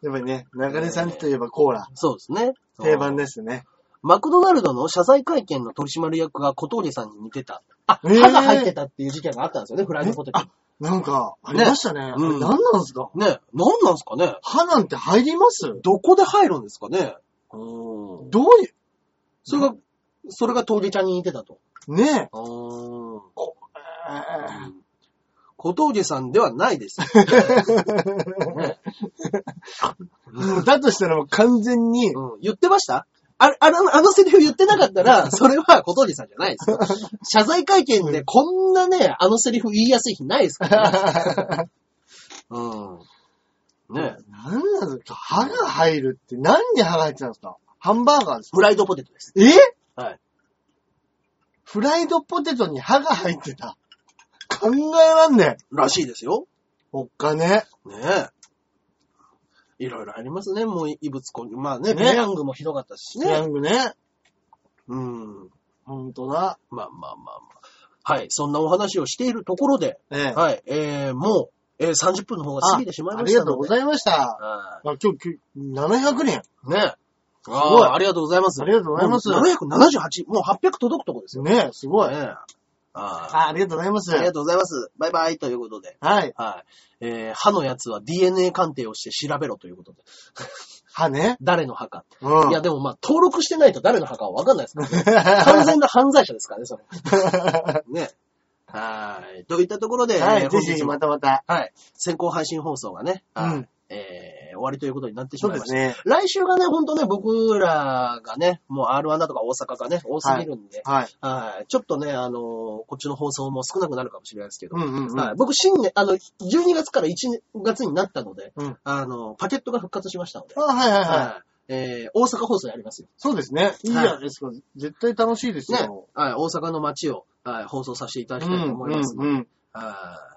やっぱりね、中根さんといえばコーラ。そうですね。定番で。ですね。マクドナルドの謝罪会見の取締役が小峠さんに似てた。あ、えー歯が入ってたっていう事件があったんですよね、フライドポテト。あなんか、ありましたね。あれうん何なんですか？ね、何なんすかね？歯なんて入ります？どこで入るんですかね？うん。どういそれが、それが峠ちゃんに似てたと。う、ね。え。小峠さんではないです。ねもうだとしたらもう完全に、うん、言ってました？ああの、あのセリフ言ってなかったら、それは小峠さんじゃないですよ。謝罪会見でこんなね、あのセリフ言いやすい日ないですからね。うん。ね何なんですか？歯が入るって何に歯が入ってたんですか？ハンバーガーですか？フライドポテトです。え？はい。フライドポテトに歯が入ってた。考えらんねえ。らしいですよ。おっかね。ねえ。いろいろありますね、もう異物混入。まあね、ねペヤングもひどかったしペヤね。ングね。うん。ほんとだ。まあまあまあまあ。はい、そんなお話をしているところで、ええ。はい、えー、もう、えー、30分の方が過ぎてしまいあましたので。りがとうございました。はあ今日、今日700人。いねごいありがとうございます。ありがとうございますもう778、もう800届くとこですよ。ねすごい。ねあーあありがとうございます。ありがとうございます。バイバイということで。はい。はい。えー、歯のやつは DNA 鑑定をして調べろということで。歯ね。誰の歯か。うん。いや、でもまあ、登録してないと誰の歯かはわかんないですから、ね。完全な犯罪者ですからね、それ。ね。はい。といったところで、はい、えーぜひ本日もまたまた。はい。先行配信放送がね、はいうんえー、終わりということになってしまいました。ですね。来週がね、ほんとね、僕らがね、もう R1 だとか大阪がね、多すぎるんで、はい。はい。ちょっとね、あのーこっちの放送も少なくなるかもしれないですけど、うんうんうん。はい、僕、新年、あの、12月から1月になったので、うんあの、パケットが復活しましたので、あはいはいはい。はい。えー、大阪放送やりますよ。そうですね。いいじゃないですか。絶対楽しいですねよ。。はい。大阪の街を、はい、放送させていただきたいと思いますので、うんうんはい。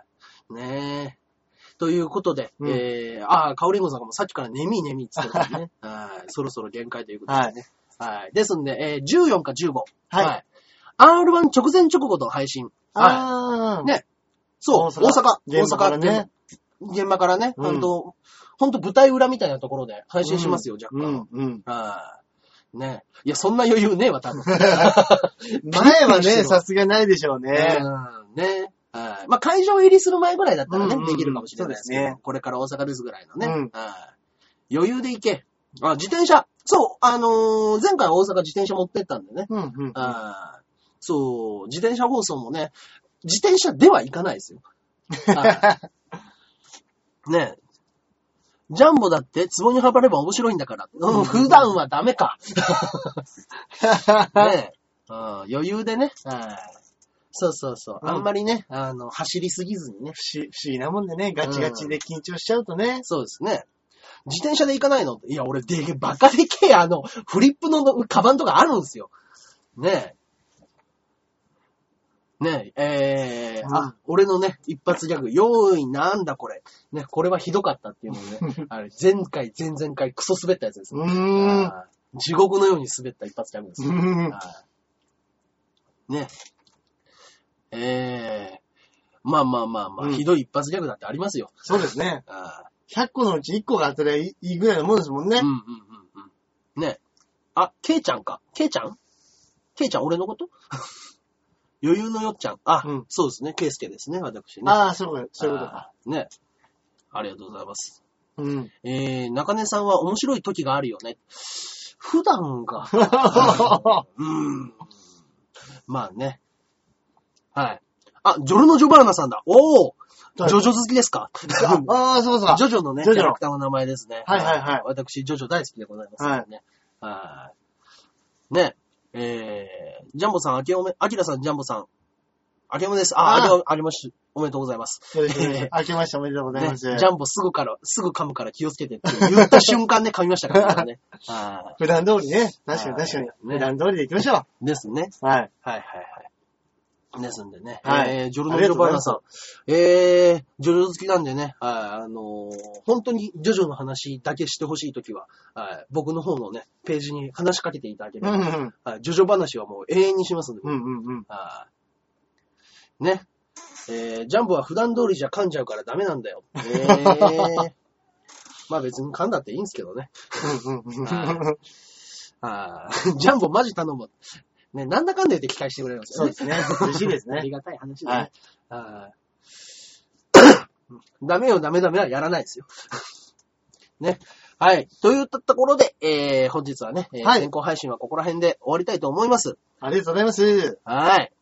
ということで、うんえー、ああ、カオリンゴさんがもうさっきから眠い眠いって言ってたね。はい。そろそろ限界ということですね。はい。ですんで、えー、14か15。はい。R1 直前直後の配信。はい。ああ。ねそう、大大阪阪。現場からね大阪。現場からね、うんほんと、ほんと舞台裏みたいなところで配信しますよ、若う干。んうん。はい。ねいや、そんな余裕ねえわ、多分。前はね、さすがないでしょうね。うんね。はい。まあ、会場入りする前ぐらいだったらね、うんうんうんできるかもしれないですけど、そうですねこれから大阪ですぐらいのね。うんはい。余裕で行け。あ、自転車。そう、あのー前回大阪自転車持ってったんでね。うんうん。あーそう、自転車放送もね、自転車では行かないですよ。はいねジャンボだって、壺にはまれば面白いんだから。うん、普段はダメか。ねうん、余裕でね。はいそうそうそう。うんあんまりね、あの、走りすぎずにね。不思不思議なもんでね、ガチガチで緊張しちゃうとね。そうですね。自転車で行かないの？いや、俺、で、バカでけえ、あの、フリップのカバンとかあるんですよ。ねえ。ねえ、えーうんあ、俺のね、一発ギャグ、用意なんだこれ。ね、これはひどかったっていうのね、あれ、前回、前々回、クソ滑ったやつですうね。ーん。地獄のように滑った一発ギャグですよ。うんはいね。ええまあまあまあまあ、うんひどい一発ギャグだってありますよ。そうですね。あ100個のうち1個が当たりゃいいぐらいのもんですもんねーうん。うんうんうん。ね。あ、ケイちゃんか。ケイちゃん？ケイちゃん俺のこと？余裕のよっちゃん。あ、うんそうですね。ケイスケですね、私ね。ああ、そうか、そういうことか。あーね。ありがとうございます。うん。えー、中根さんは面白い時があるよね。普段が。うーん。まあね。はい。あ、ジョルノ・ジョバーナさんだ。おおジはいョジョ好きですか？ああ、そうそう。ジョジョのね、ジョジョキャラクターの名前ですね。はいはいはい私、ジョジョ大好きでございますのでね。はい。ね。えー、ジャンボさん、あきおめ、アキラさん、ジャンボさん。明けまです。あ、あーあけありまし、おめでとうございます。そうですえね。明けましておめでとうございね、ます。ジャンボすぐから、すぐ噛むから気をつけてって言った瞬間ね、噛みましたからね。あ 普段通りね。確かにはい確かに。ね普段通りで行きましょーですね。う。はい。はいはいはい。ですんでね。はいえー、ジョルノ・ジョバーナさん。えー、ジョジョ好きなんでね、はい、あのー本当にジョジョの話だけしてほしいときは、はい、僕の方のね、ページに話しかけていただければ、うんうんはい、ジョジョ話はもう永遠にしますんで、うん。うんうんうん。はいね。えー、ジャンボは普段通りじゃ噛んじゃうからダメなんだよ。えー、まあ別に噛んだっていいんですけどね。うんうんうん。あージャンボマジ頼む。ね、なんだかんだ言って期待してくれるんですよね。そうですね。嬉しいですね。ありがたい話だね。はいダメよ、ダメダメはやらないですよ。ね。はい。といったところで、えー、本日はね、えーはい先行配信はここら辺で終わりたいと思います。ありがとうございます。はい。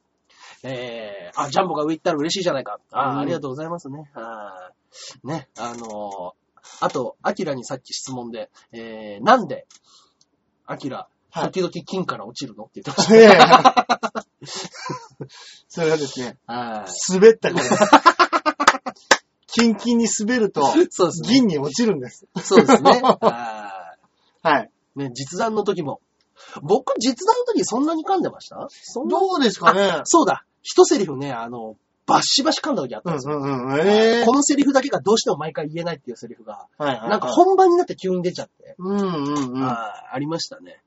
えー、あ、ジャンボが上行ったら嬉しいじゃないか。あー、うんありがとうございますね。あーね、あのーあと、アキラにさっき質問で、えー、なんで、アキラ、はい時々金から落ちるの？って言ってました。ええ それはですね、はい。滑ったから。キンキンに滑ると、そうですね。銀に落ちるんです。そうですね。あ はい。ーね、実弾の時も。僕、実弾の時そんなに噛んでました？どうですかねそうだ。一セリフね、あの、バシバシ噛んだ時あったうんんですよ。うんうん。ええこのセリフだけがどうしても毎回言えないっていうセリフが、はいはいはい。なんか本番になって急に出ちゃって、うんうんうん。あーありましたね。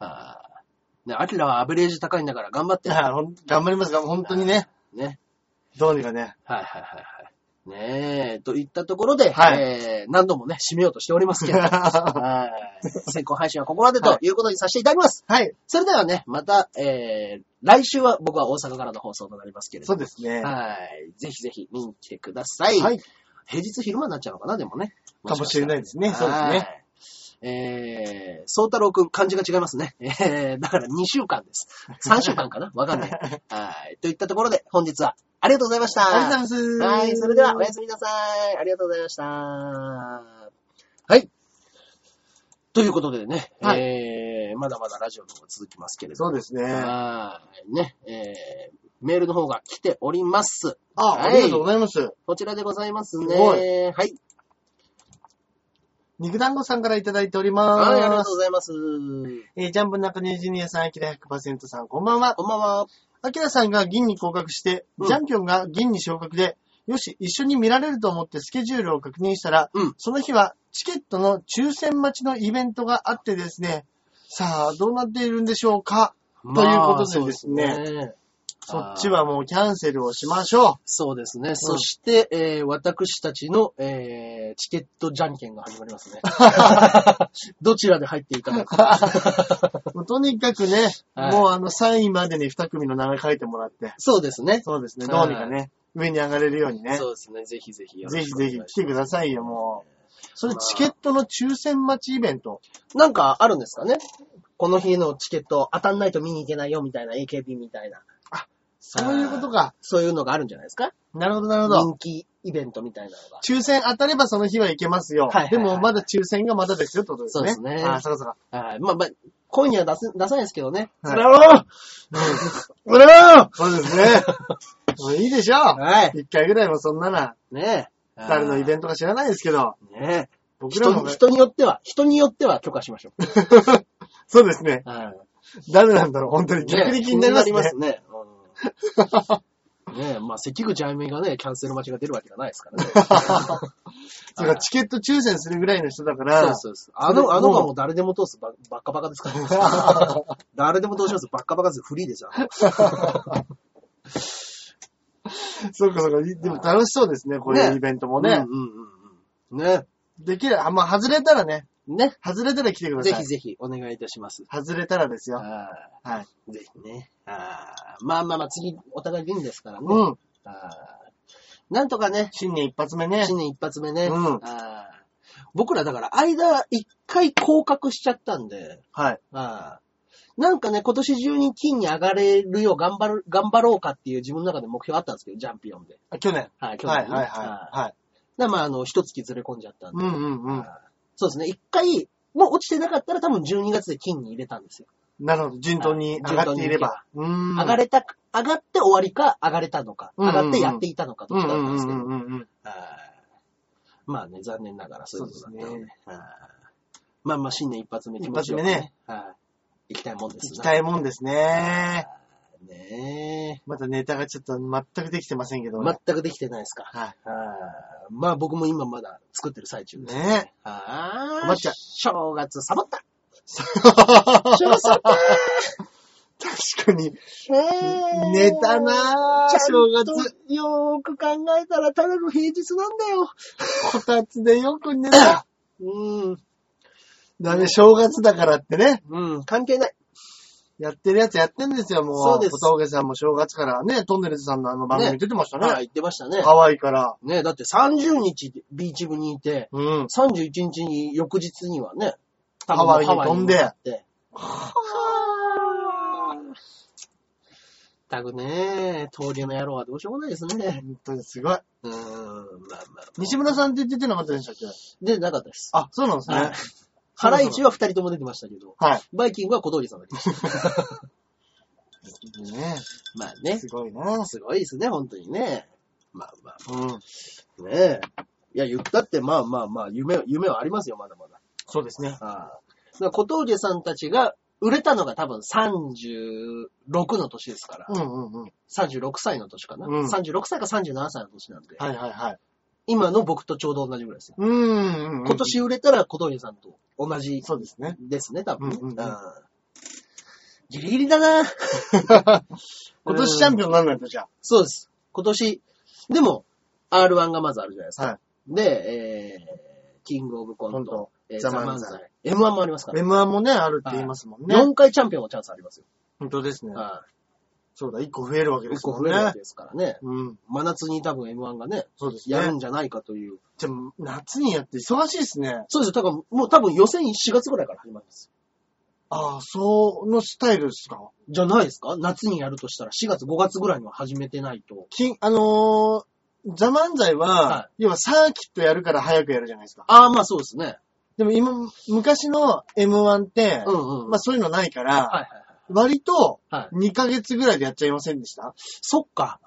あーね、アキラはアベレージ高いんだから頑張って。はいほん頑張りますが、本当にね、ね。どうにかね。はいはいはいはい。ねえ、といったところで、はいえー、何度もね、締めようとしておりますけど、は はい。先行配信はここまでということにさせていただきます。い。それではね、また、えー、来週は僕は大阪からの放送となりますけれども。そうですね。はい。ぜひぜひ見に来てください。はい。平日昼間になっちゃうのかな、でもね。かもしれないですね。そうですね。ね。えー、宗太郎くん、漢字が違いますね。えー、だから2週間です。3週間かな？わかんない。はい。といったところで、本日はありがとうございました。ありがとうございます。はい。それでは、おやすみなさい。ありがとうございました。はい。ということでね、はいえー、まだまだラジオの方が続きますけれども。そうですね。はい。ね、えー、メールの方が来ております。あ、はいありがとうございます。こちらでございますね。すごはい。肉団子さんからいただいておりまはい、ありがとうす。ございます。えージャンプ中根ジュニアさん、アキラ100%さん、こんばんは。こんばんは。アキラさんが銀に合格して、うんジャンピオンが銀に昇格で、よし、一緒に見られると思ってスケジュールを確認したら、うんその日はチケットの抽選待ちのイベントがあってですね、さあ、どうなっているんでしょうか？ということでですねまあそっちはもうキャンセルをしましょそうですね。そして、えー私たちの、えーチケットじゃんけんが始まりますね。どちらで入っていただくか。う。もうとにかくね、はいもうあの3位までに2組の名前書いてもらって、そうですね。そうですね、どはいうにかね、上に上がれるようにね。そうですね。ぜひぜひよろぜひしくお願いします。ぜひ来てくださいよ、もう。それチケットの抽選待ちイベント。なんかあるんですかねこの日のチケット当たんないと見に行けないよみたいな AKB みたいな。そういうことか。そういうのがあるんじゃないですか？なるほど、なるほど。人気イベントみたいなのが。抽選当たればその日は行けますよ。はいはいはいでもまだ抽選がまだですよってことですね。そうですねああ、そうかそうか。はい。まあまあ、声には出せ、出さないですけどね。はいそれはそれはそうですね。もういいでしょう。はい。一回ぐらいもそんなな、ねえ。誰のイベントトか知らないですけど、ねえ。僕らも人に、人によっては、人によっては許可しましょう。そうですね。はい。誰なんだろう、本当に。逆に気になりますね。気になりますね。う んねえ、まあ、関口あゆみがね、キャンセル待ちが出るわけがないですからね。そうか、チケット抽選するぐらいの人だから、そうそうそう。あの、あのもう誰でも通すばばっかばかですから。誰でも通します。ばっかばかです。フリーですよ。そうかそうか。でも楽しそうですね、こういうイベントもね。うんうんうんうん。ね。できる、あ、まあ、外れたらね、ね。外れたら来てください。ぜひぜひお願いいたします。外れたらですよ。あはい。ーぜひね。あーまあまあまあ、次、お互い銀ですからね。うん。あーなんとかね、新年一発目ね。新年一発目ね。うんあー僕らだから、間、一回降格しちゃったんで、はい。あーなんかね、今年中に金に上がれるよう頑張る、頑張ろうかっていう自分の中で目標あったんですけど、ジャンピオンで。あ去年。はい、去年ね、はいはいはい。はまあ、あの、一月ずれ込んじゃったんで。うんうんうん。そうですね、一回、もう落ちてなかったら多分12月で金に入れたんですよ。なるほど。順当に上がっていれば。うーん。上がれた、上がって終わりか、上がれたのか、上がってやっていたのかどっちだったんですけど。まあね、残念ながらそういうことだったので。まあまあ、新年一発目気持ちよく一発目ね。はい行きたいもんです行きたいもんですね。い。ねまだネタがちょっと全くできてませんけどえ。ね。全くできてないですか。はい。はいまあ僕も今まだ作ってる最中です。ねあ困っちゃう正月サボった確正月サボったかに。え寝たなぁ、正月。。よーく考えたらただの平日なんだよ。こたつでよく寝た。うん。だね、正月だからってね。うん、関係ない。やってるやつやってんですよ、もう。そうです小峠さんも正月からね、トンネルズさんのあの番組出てましたね。はい、言ってましたね。ハワイから。ねだって30日ビーチ部にいて、うん。31日に翌日にはね、多分ハワイに飛んでハワイに向かって。たくね、東流の野郎はどうしようもないですね。本当にすごい。うーん、まあまあ。西村さんって出てなかったでしたっけ？で、なかったです。あ、そうなんですはいね。ハライチは二人とも出てましたけど、はい。バイキングは小峠さんが出てました。ね まあねす、ごいなすごいですね、本当にね。まあまうん。あ、ねえ。いや、言ったって、まあまあまあ、夢、夢はありますよ、まだまだ。そうですね。ああ。だから小峠さんたちが売れたのが多分36の年ですから。うんうんうん。36歳の年かな。うん36歳か37歳の年なんで。はいはいはい。今の僕とちょうど同じぐらいですよ。うんうんうん。今年売れたら小峠さんと同じそうですね。ですね、多分ね。うんうんギリギリだな 今年チャンピオンになんないとじゃあ。そうです。今年、でも、R1 がまずあるじゃないですか。はいで、えー、キングオブコントえーザザ・漫漫才才、M1 もありますから。M1 もね、あるって言いますもんね。4回チャンピオンのチャンスありますよ。本当ですね。はそうだ、1個増えるわけい。1ですもんね個増えるわけ。ですからね。うん。真夏に多分 M1 がね、そうですね。やるんじゃないかという。じゃあ、夏にやって忙しいですね。そうですよ。だからもう多分予選4月ぐらいから始まるんです。ああ、そのスタイルですか？じゃないですか？夏にやるとしたら4月5月ぐらいには始めてないと。きあのー、ザ・漫才は、は要はサーキットやるから早くやるじゃないですか。ああ、まあそうですね。でも今、昔の M1 って、うんうん。まあそういうのないから、はいはいはい。割とはい。2ヶ月ぐらいでやっちゃいませんでした？そっか。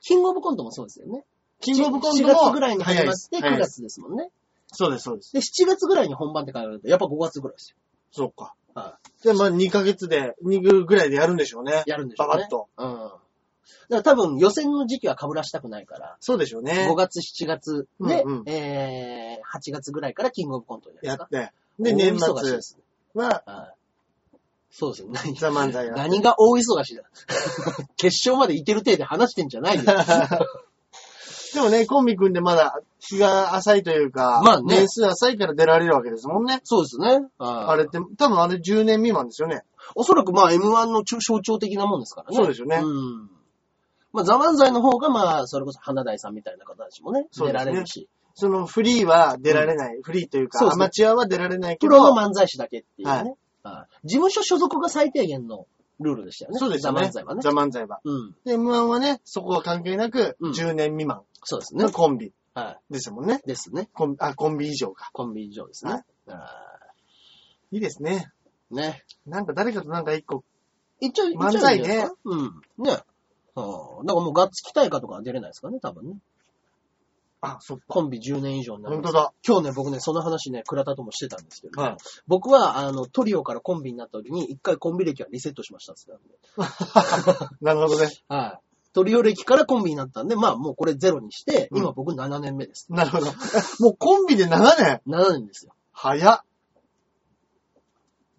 キングオブコントもそうですよね。キングオブコント4も月ぐらいに始まって9早いです月ですもんね。そうです、そうです。で、7月ぐらいに本番って考えると、やっぱ5月ぐらいですそうか。よ。はで、まあ2ヶ月で、2ぐらいでやるんでしょうねい。。やるんでしょうね。ババッと。うん。だから多分予選の時期は被らしたくないから、そうでしょうね5。月、7月で、うんうんえー、8月ぐらいからキングオブコントじゃないですか。やって。で、年大忙しい末ですね。は、はい。そうですよ。何ザ・漫才やって。何が大忙しだ。決勝までいてる体で話してんじゃないよ。でもね、コンビ組んでまだ日が浅いというか、まあね年数浅いから出られるわけですもんね。そうですね。ああれって、多分あれ10年未満ですよね。おそらくまあ M1 の象徴的なもんですからね。そうですよねうん。まあ、ザ・漫才の方がまあ、それこそ花大さんみたいな方たちもね、出られるし、そのフリーは出られない。フリーというか、ねアマチュアは出られないけプど、ロの漫才師だけっていうね。はいはい事務所所属が最低限のルールでしたよね。そうですよね。ザ・漫才はね。ザ・漫才は。うん。で、M1 はね、そこは関係なく、うん10年未満そうですねの。コンビはですもんね。い。ですね。コンあ、コンビ以上か。コンビ以上ですね。はいあいいですね。ーね。なんか誰かとなんか一個、一応、漫才ねいいんじゃないですか？うん。ね。ああ。だからもうガッツ期待かとかは出れないですかね、多分ね。あ、そっか。コンビ10年以上になる本当だ。今日ね、僕ね、その話ね、倉田ともしてたんですけど、はい僕は、あの、トリオからコンビになった時に、一回コンビ歴はリセットしましたっつってたんで。なるほどね。はい。トリオ歴からコンビになったんで、まあもうこれゼロにして、うん今僕7年目です。なるほど。もうコンビで7年。7年ですよ。早っ。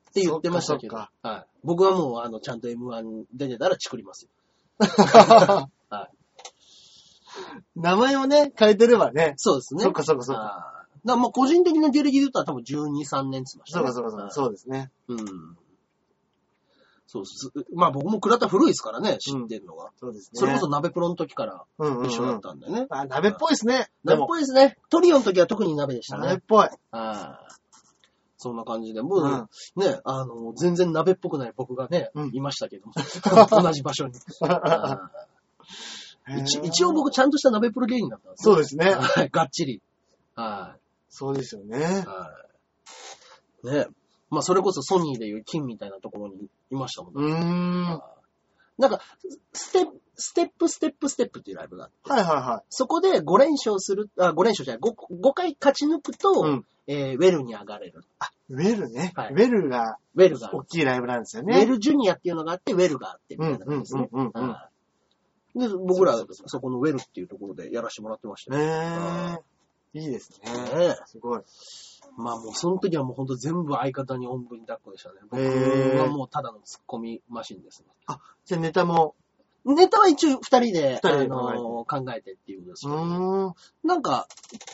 って言ってましたけど。そっはい。僕はもう、あの、ちゃんと M1 出てたらチクりますよ。はい。名前をね、変えてればね。そうですね。そっかそっかそっか。あーだからまあ個人的な芸歴で言ったら多分12、3年って言ってましたね。そうかそうかそうか。そうですね。うん。そうです。まあ僕も倉田古いですからね、知ってるのが。そうですね。それこそ鍋プロの時からうんうんうん、一緒だったんでね。あ、鍋っぽいですね。で鍋っも、ぽいですね。トリオの時は特に鍋でしたね。鍋っぽい。ああ。そんな感じで、もう、うんね、あの、全然鍋っぽくない僕がね、うんいましたけども。同じ場所に。一一応僕ちゃんとした鍋プロ芸人だったんですそうですね。はい、がっちり。はそうですよねい。。はい。ね。まあ、それこそソニーでいう金みたいなところにいましたもんね。うーん。はいなんか、ステップ、ステップ、ステップ、ステップっていうライブがあって、はいはそこで5連勝する、あ、5連勝じゃない、5, 5回勝ち抜くと、うんえーウェルに上がれる。い。ウェルね。はいウェルがウェルがある大きいライブなんですよウェね。ルジュニアっていうのがあって、ウェルがあって、みたいな感じですね。うんうんうんうんはいで、僕らそこのウェルっていうところでやらせてもらってましたねね。え。いいですね。ねすごい。まあもうその時はもうほんと全部相方におんぶに抱っこでしたね。僕はもうただのツッコミマシンですね。じゃあネタも、ネタは一応二人で、二人であの考えてっていうんですうけど、ーん。なんか、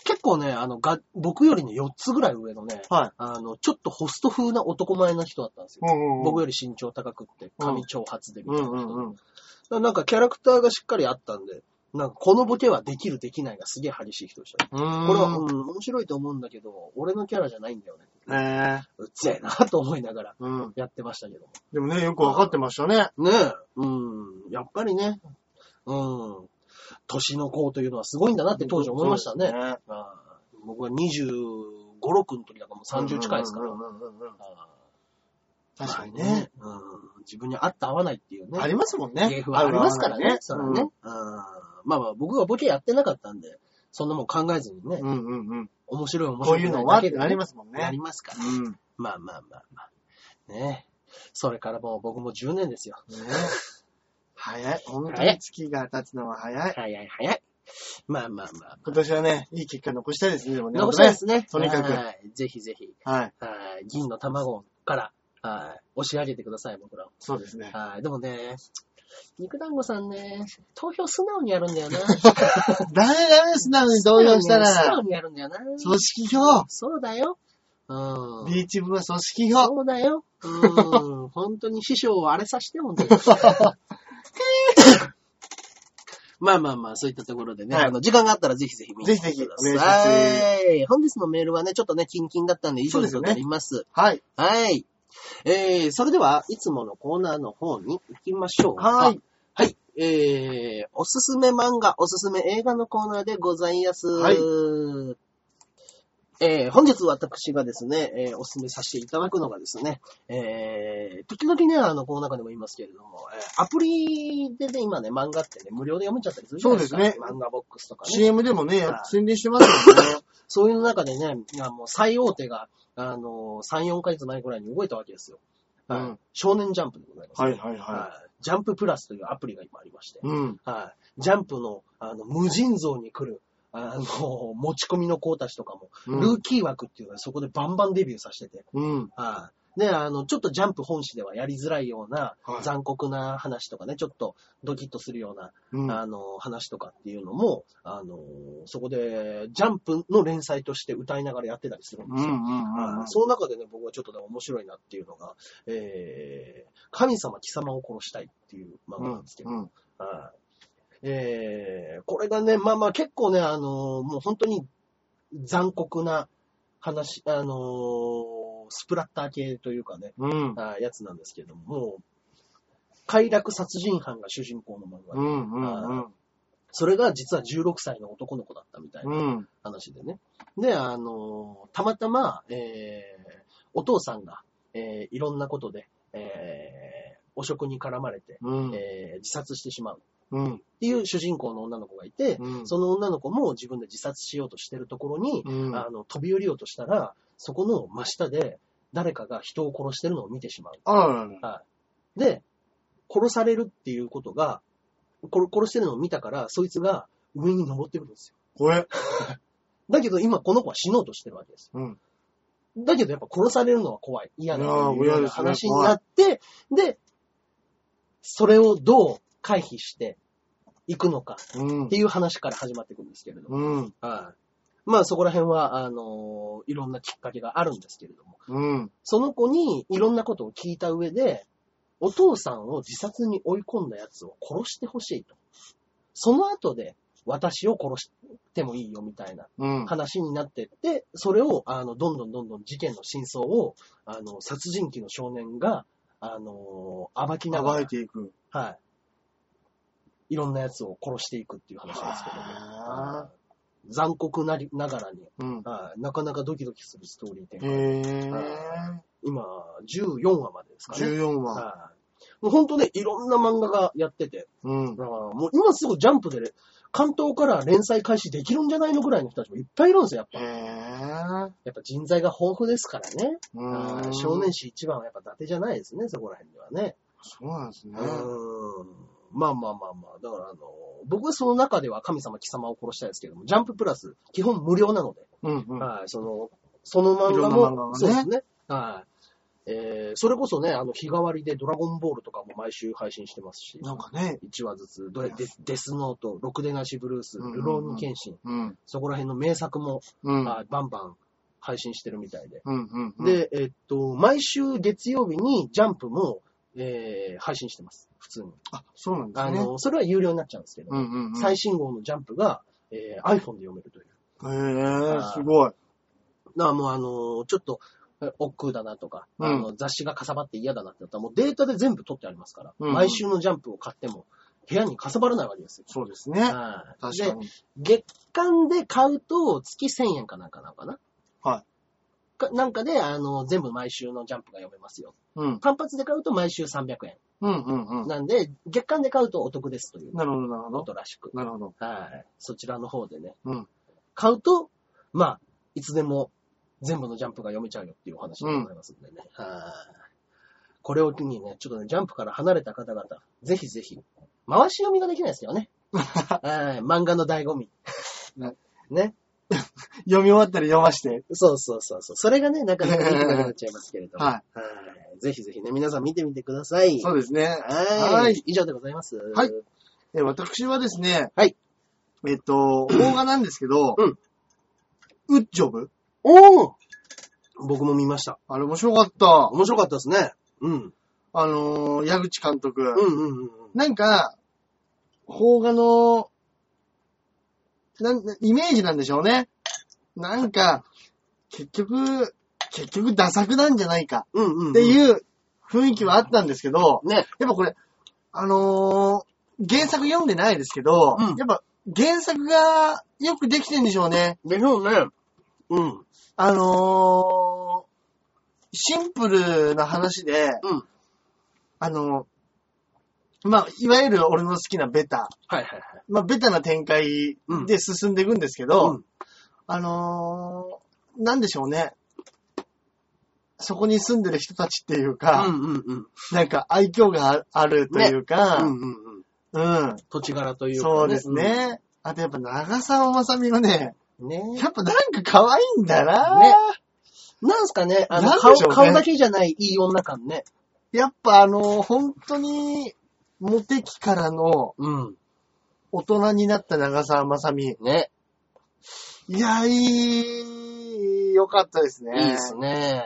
結構ね、あの、が、僕よりね、4つぐらい上のね、はい。あの、ちょっとホスト風な男前な人だったんですよ。うんうん僕より身長高くって、髪長髪でみうんたいな人。うんうん。だからなんかキャラクターがしっかりあったんで、なんかこのボケはできるできないがすげえ激しい人でしたね。これは、うん、面白いと思うんだけど、俺のキャラじゃないんだよね。ええ。うっぜえなと思いながらうん。やってましたけども。でもね、よくわかってましたね。ねえ、うん、やっぱりね、うん、年の子というのはすごいんだなって当時思いましたね。そうですああ僕は25、6の時だからもう30近いですから。確かにまあね。うん。自分に合った合わないっていうね。ありますもんね。芸風はありますからね。そらね。うんうんまあまあ僕がボケやってなかったんで、そんなもん考えずにね、うんうんうん。面白い面こ白いういうのはってなりますもんなりね。ますから。うん。ねまあまあまあまあ。ねそれからもう僕も10年ですよ。早い。本当に月が経つのは早い。早い早い。まあまあまあ。今年はね、いい結果残したいですね、でもね。残したいですね。とにかくはい。ぜひぜひ、はい。はい。銀の卵から、はい。押し上げてください、僕らを。そうですね。はい。でもね、肉団子さんね、投票素直にやるんだよな。ダメダメ素直に動揺した素直ら、にやるんだよな。組織票。そうだよ。うん。ビーチ部は組織票。そうだよ。うん。本当に師匠をあれさして、本当に。まあまあまあ、そういったところでね、はいあの、時間があったらぜひぜひ見てください。ぜひぜひお願いし本日のメールはね、ちょっとね、キンキンだったんで以上になります。はい。はい。えー、それでは、いつものコーナーの方に行きましょうか。はい。はい。えー、おすすめ漫画、おすすめ映画のコーナーでございます。はいえー、本日私がですね、えー、おすすめさせていただくのがですね、えー、時々ね、あの、この中でも言いますけれども、えーアプリでね、今ね、漫画ってね、無料で読めちゃったりするじゃないですか。そうですね漫画ボックスとかね。CM でもねはい、宣伝してますもんね。そういう中でね、いやもう最大手が、あの、3、4ヶ月前ぐらいに動いたわけですよ。はいうん少年ジャンプでございます、はいはいははいジャンププラスというアプリが今ありましてい。、うん。はい。ジャンプの、あの、無尽蔵に来る、あの、持ち込みの子たちとかも、うんルーキー枠っていうのはそこでバンバンデビューさせてて、うん。はい。で、あの、ちょっとジャンプ本誌ではやりづらいようなはい残酷な話とかね、ちょっとドキッとするような、うん。あの、話とかっていうのも、あの、そこで、ジャンプの連載として歌いながらやってたりするんですよ。うんうんうんはいその中でね、僕はちょっとね、面白いなっていうのが、えー、神様貴様を殺したいっていう漫画なんですけど、うん。はい。えー、これがね、まあまあ結構ね、あのーもう本当に残酷な話、あのースプラッター系というかね、うん。あーやつなんですけども、もう、快楽殺人犯が主人公の漫画で、うんうんうん。それが実は16歳の男の子だったみたいなうん。話でね。で、あのーたまたま、えー、お父さんが、えー、いろんなことで、えー、汚職に絡まれて、うん。えー、自殺してしまう。うん。っていう主人公の女の子がいて、うんその女の子も自分で自殺しようとしてるところに、うんあの、飛び降りようとしたら、そこの真下で誰かが人を殺してるのを見てしまう。あららら。で、殺されるっていうことが、殺殺してるのを見たから、そいつが上に登ってくるんですよ。これ。だけど今この子は死のうとしてるわけですよ。うん。だけどやっぱ殺されるのは怖い。嫌な話になって、で、それをどう回避していくのかうんって。いう話から始まっていくんですけれども。うん。はい。まあそこら辺は、あのいろんなきっかけがあるんですけれども、うん。その子にいろんなことを聞いた上で、お父さんを自殺に追い込んだやつを殺してほしいと。その後で私を殺してもいいよみたいなうん。話になってって、それを、あの、どんどんどんどん事件の真相を、あの、殺人鬼の少年が、あの暴きなが暴らいていく。はい。いろんなやつを殺していくっていう話なんですけども。は残酷なりながらに、うん。はいなかなかドキドキするストーリー展開。今、14話までですかー。ね。14話。はいもうほんとね、いろんな漫画がやってて、うん。だからもう今すぐジャンプで、ね、関東から連載開始できるんじゃないのぐらいの人たちもいっぱいいるんですよ、やっぱ。やっぱ人材が豊富ですからね。少年誌一番はやっぱ伊達じゃないですね、そこら辺ではね。そうなんですね。うーん。まあまあまあまあ、だからあの、僕はその中では神様貴様を殺したいですけども、ジャンププラス、基本無料なので、うんうん。はい、その、その漫画も、漫画がねそうですね。はい。えー、それこそね、あの、日替わりでドラゴンボールとかも毎週配信してますし、なんかね。1話ずつ、どれデデスノート、ろくでなしブルース、ルローニケンシン、うん。そこら辺の名作も、うん。はいバンバン配信してるみたいで。うんうんうん。、で、えっと、毎週月曜日にジャンプも、えー、配信してます。普通に。あ、そうなんですね。あの、それは有料になっちゃうんですけど、うんうんうん。最新号のジャンプが、えー、iPhone で読めるという。へぇー、すごい。だからもうあの、ちょっと、え億劫だなとか、うんあの雑誌がかさばって嫌だなってなったら、もうデータで全部取ってありますから、うんうん毎週のジャンプを買っても、部屋にかさばらないわけですよ。そうですね。はい確かに。で、月間で買うと月1000円かなんかなのかなはいかなんかで、あの、全部毎週のジャンプが読めますよ。うん。単発で買うと毎週300円。うんうんうん。なんで、月間で買うとお得ですというなるほど、なるほこど。とらしく。なるほど。はい。そちらの方でね。うん買うと、まあ、いつでも全部のジャンプが読めちゃうよっていうお話でございますんでね。はい。これを機にね、ちょっとね、ジャンプから離れた方々、ぜひぜひ、回し読みができないですよね。はい。漫画の醍醐味。ねね。読み終わったら読まして。そうそうそうそう。それがね、なかなかできなくなっちゃいますけれども。はいはい。ぜひぜひね、皆さん見てみてください。そうですね。はい。はい以上でございます。はいえ私はですね、はい。えっと、邦画なんですけど、うん。ウッジョブおー僕も見ました。あれ面白かった。面白かったですね。うん。あのー、矢口監督。うんうんうんうん。なんか、邦画の、なん、イメージなんでしょうね。なんか、結局、結局ダ作なんじゃないかうんうん、うん。っていう雰囲気はあったんですけど、ね。やっぱこれ、あのー原作読んでないですけど、うんやっぱ原作がよくできてんでしょうね。でしょうね。うん。あのーシンプルな話で、うん。あのーまあ、いわゆる俺の好きなベタ、はいはいはい。まあ、ベタな展開で進んでいくんですけど、うんあのーなんでしょうね。そこに住んでる人たちっていうか、うんうんうん。なんか愛嬌がああるというか、うんうんうん。うん。土地柄というか、ね。そうですね。あとやっぱ長澤まさみがね、うん。ねやっぱなんか可愛いんだな、ねなんすかね、あの、ね顔だけじゃないいい女感ね。やっぱあの、本当に、モテ期からのうん。大人になった長澤まさみ。ね。いや、いい、よかったですね。いいですね。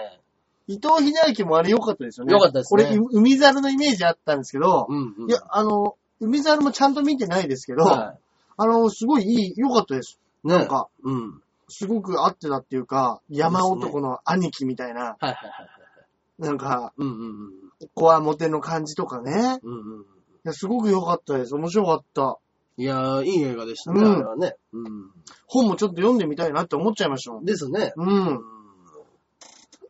伊藤秀明もあれ良かったですよね。良かったですね俺、う海猿のイメージあったんですけど、うんうん。いや、あの、海猿もちゃんと見てないですけど、はあの、すごいいい、良かったです。い。ね。なんか、うん。すごく合ってたっていうか、山男の兄貴みたいな、はいはいはいはい。なんか、うんうんうん。こわもての感じとかね。うんうん。いや、すごく良かったです。面白かった。いやー、いい映画でしたね、うんあれはね。う本もちょっと読んでみたいなって思っちゃいましたもんん。。ですね。う。うん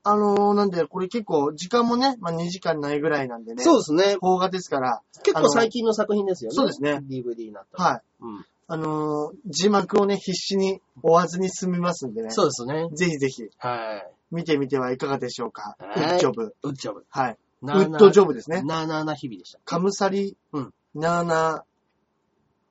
あのー、なんで、これ結構、時間もね、まあ2時間ないぐらいなんでね。そうですね。邦画ですから、結構最近の作品ですよね。そうですね。DVD になった。はい。うん。あのー、字幕をね、必死に追わずに済みますんでね。そうですね。ぜひぜひ、はい。見てみてはいかがでしょうか。ウはいッジョブ。ウッジョブ。はい。ウウッドジョブですね。なーなーな日々でした。カムサリ、うんナーナ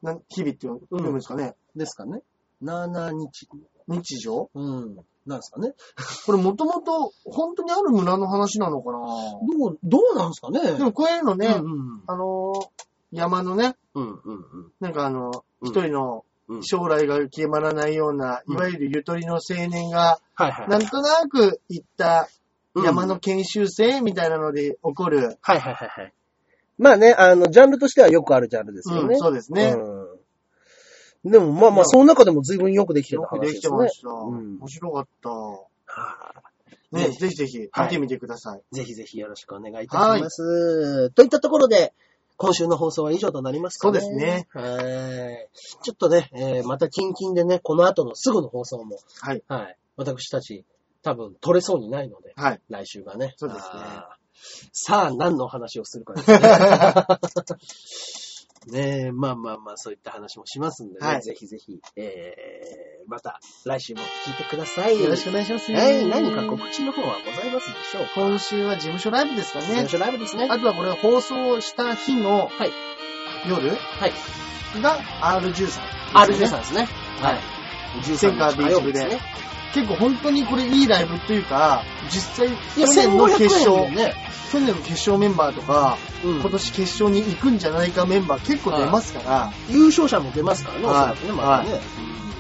ー、な日々って読むんですかね。ですかね。なーなー日。日常？うん。なんですかね。これもともと本当にある村の話なのかな？どう、どうなんですかね？でもこういうのね、うんあのー山のね、うん。うんうんうん。なんかあの、うん一人のうん将来が決まらないような、うんいわゆるゆとりの青年が、はいはい。なんとなく行ったうん山の研修生みたいなので起こる、はいはいはいはい。まあね、あの、ジャンルとしてはよくあるジャンルですよね。うんそうですね。うん。でもまあまあ、その中でも随分よくできてたよくでき話ですね。てました。うん面白かった。はね、ねぜひぜひはい見てみてください。いぜひぜひよろしくお願いいたします。といったところで、今週の放送は以上となりますかね。そうですね。はい。ちょっとね、えーまたキンキンでね、この後のすぐの放送も、はい。はい。私たち、多分取れそうにないので、はい。来週がね。そうですねあーさあ、何の話をするかですね。ねえ、まあまあまあ、そういった話もしますんでね、はいぜひぜひ、えー、また来週も聞いてください。よろしくお願いします。はい、何か告知の方はございますでしょうか？今週は事務所ライブですかね事務。所ライブですね。あとはこれ放送した日のはい。夜はい。が R13。R13 ですね。はい。センタービーチ部で火曜日すね。結構本当にこれいいライブというか、実際、去年の決1500勝、ね。去年の決勝メンバーとか、うん今年決勝に行くんじゃないかメンバー結構出ますから、優勝者も出ますからね、おそはいらくね、またね。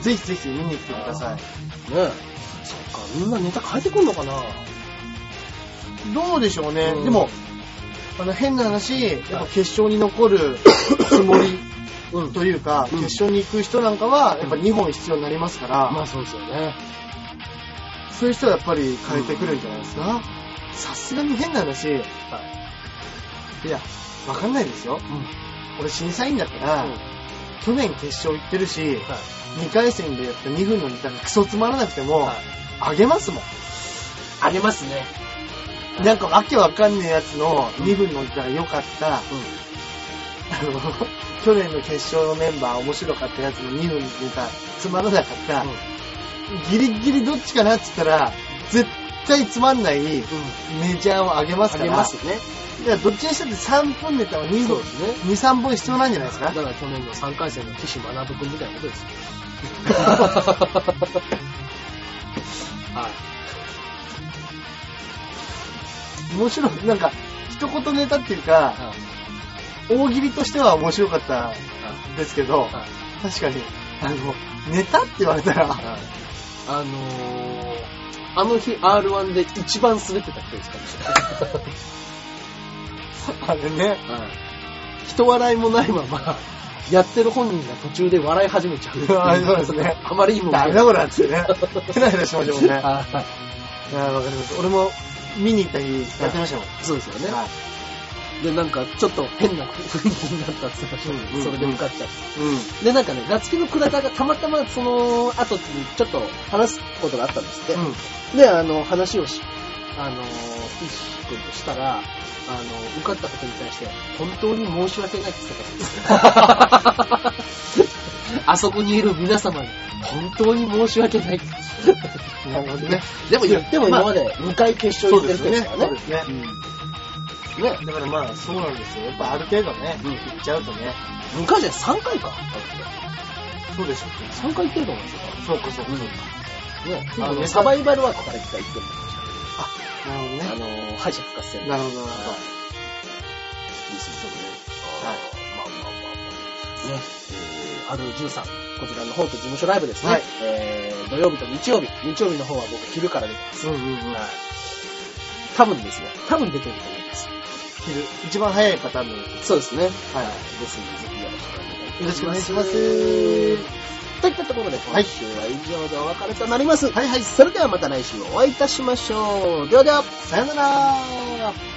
ぜひぜひ見に来てください。ねえ。そっか、みんなネタ変えてくんのかな？どうでしょうね。うんでも、あの変な話、やっぱ決勝に残るつもりうん。というか、うん決勝に行く人なんかは、やっぱ2本必要になりますから、まあそうですよね。そういう人はやっぱり変えてくるんじゃないですか？さすがに変な話、いや、わかんないですよ。うん。俺審査員だから、うん去年決勝行ってるし、はい。2回戦でやった2分のネタがクソつまらなくても、はいあげますもん。あげますね。なんかわけわかんねえやつの2分のネタが良かった、あの、去年の決勝のメンバー面白かったやつの2分のネタつまらなかった、ギリギリどっちかなって言ったら、絶対つまんないメジャーをあげますあから。げますね。いや、どっちにしたって3分ネタは2分、そうですね。2、3本必要なんじゃないですか？だから去年の3回戦の岸学君みたいなことですよ。はい。面白い、なんか、一言ネタっていうか、大喜利としては面白かったんですけど、はい確かに、あの、ネタって言われたら、はい。あのー、あの日 R1 で一番滑ってた人ですかもし あれね。はい。人笑いもないまま、やってる本人が途中で笑い始めちゃう あそうですね。あまりにも。ダメだこれってね、ヘラヘラしましたもんね。はいわかります。俺も見に行った日やってましたもん。そうですよね。はいで、なんか、ちょっと変な雰囲気になったって言っそれで受かっちゃって。うん。で、なんかね、夏希の倉田がたまたまその後にちょっと話すことがあったんですって。うん。で、あの、話をし、あの、石君としたら、あの、受かったことに対して、本当に申し訳ないって言ってたんですよ。あそこにいる皆様に、本当に申し訳ないって。なるほどね。でも言っても今まで2回決勝行ってる人ですからね。そうですね。うん。ね。だからまあ、そうなんですよ。やっぱある程度ね、うん行っちゃうとね。2回じゃ3回か。そうでしょ3回行ってると思うんですよ。そうか、そうか。うんね。あの、サバイバルワークから1回行ってるなるほどあね。の、敗者復活戦。なるほど、なるほリストね。はいまあまあまあまあ。ね。えー、ある13。こちらの方と事務所ライブですね。はいえー、土曜日と日曜日。日曜日の方は僕昼から出てます。ど。うんうんうん。はい。多分ですよ。多分出てると思います。昼、一番早いパターンの。そうですね。はいですので、ぜひよろしくお願いします。よろしくお願いします。といったところで、今週は以上でお別れとなります。はいはい。それではまた来週お会いいたしましょう。ではでは。さよなら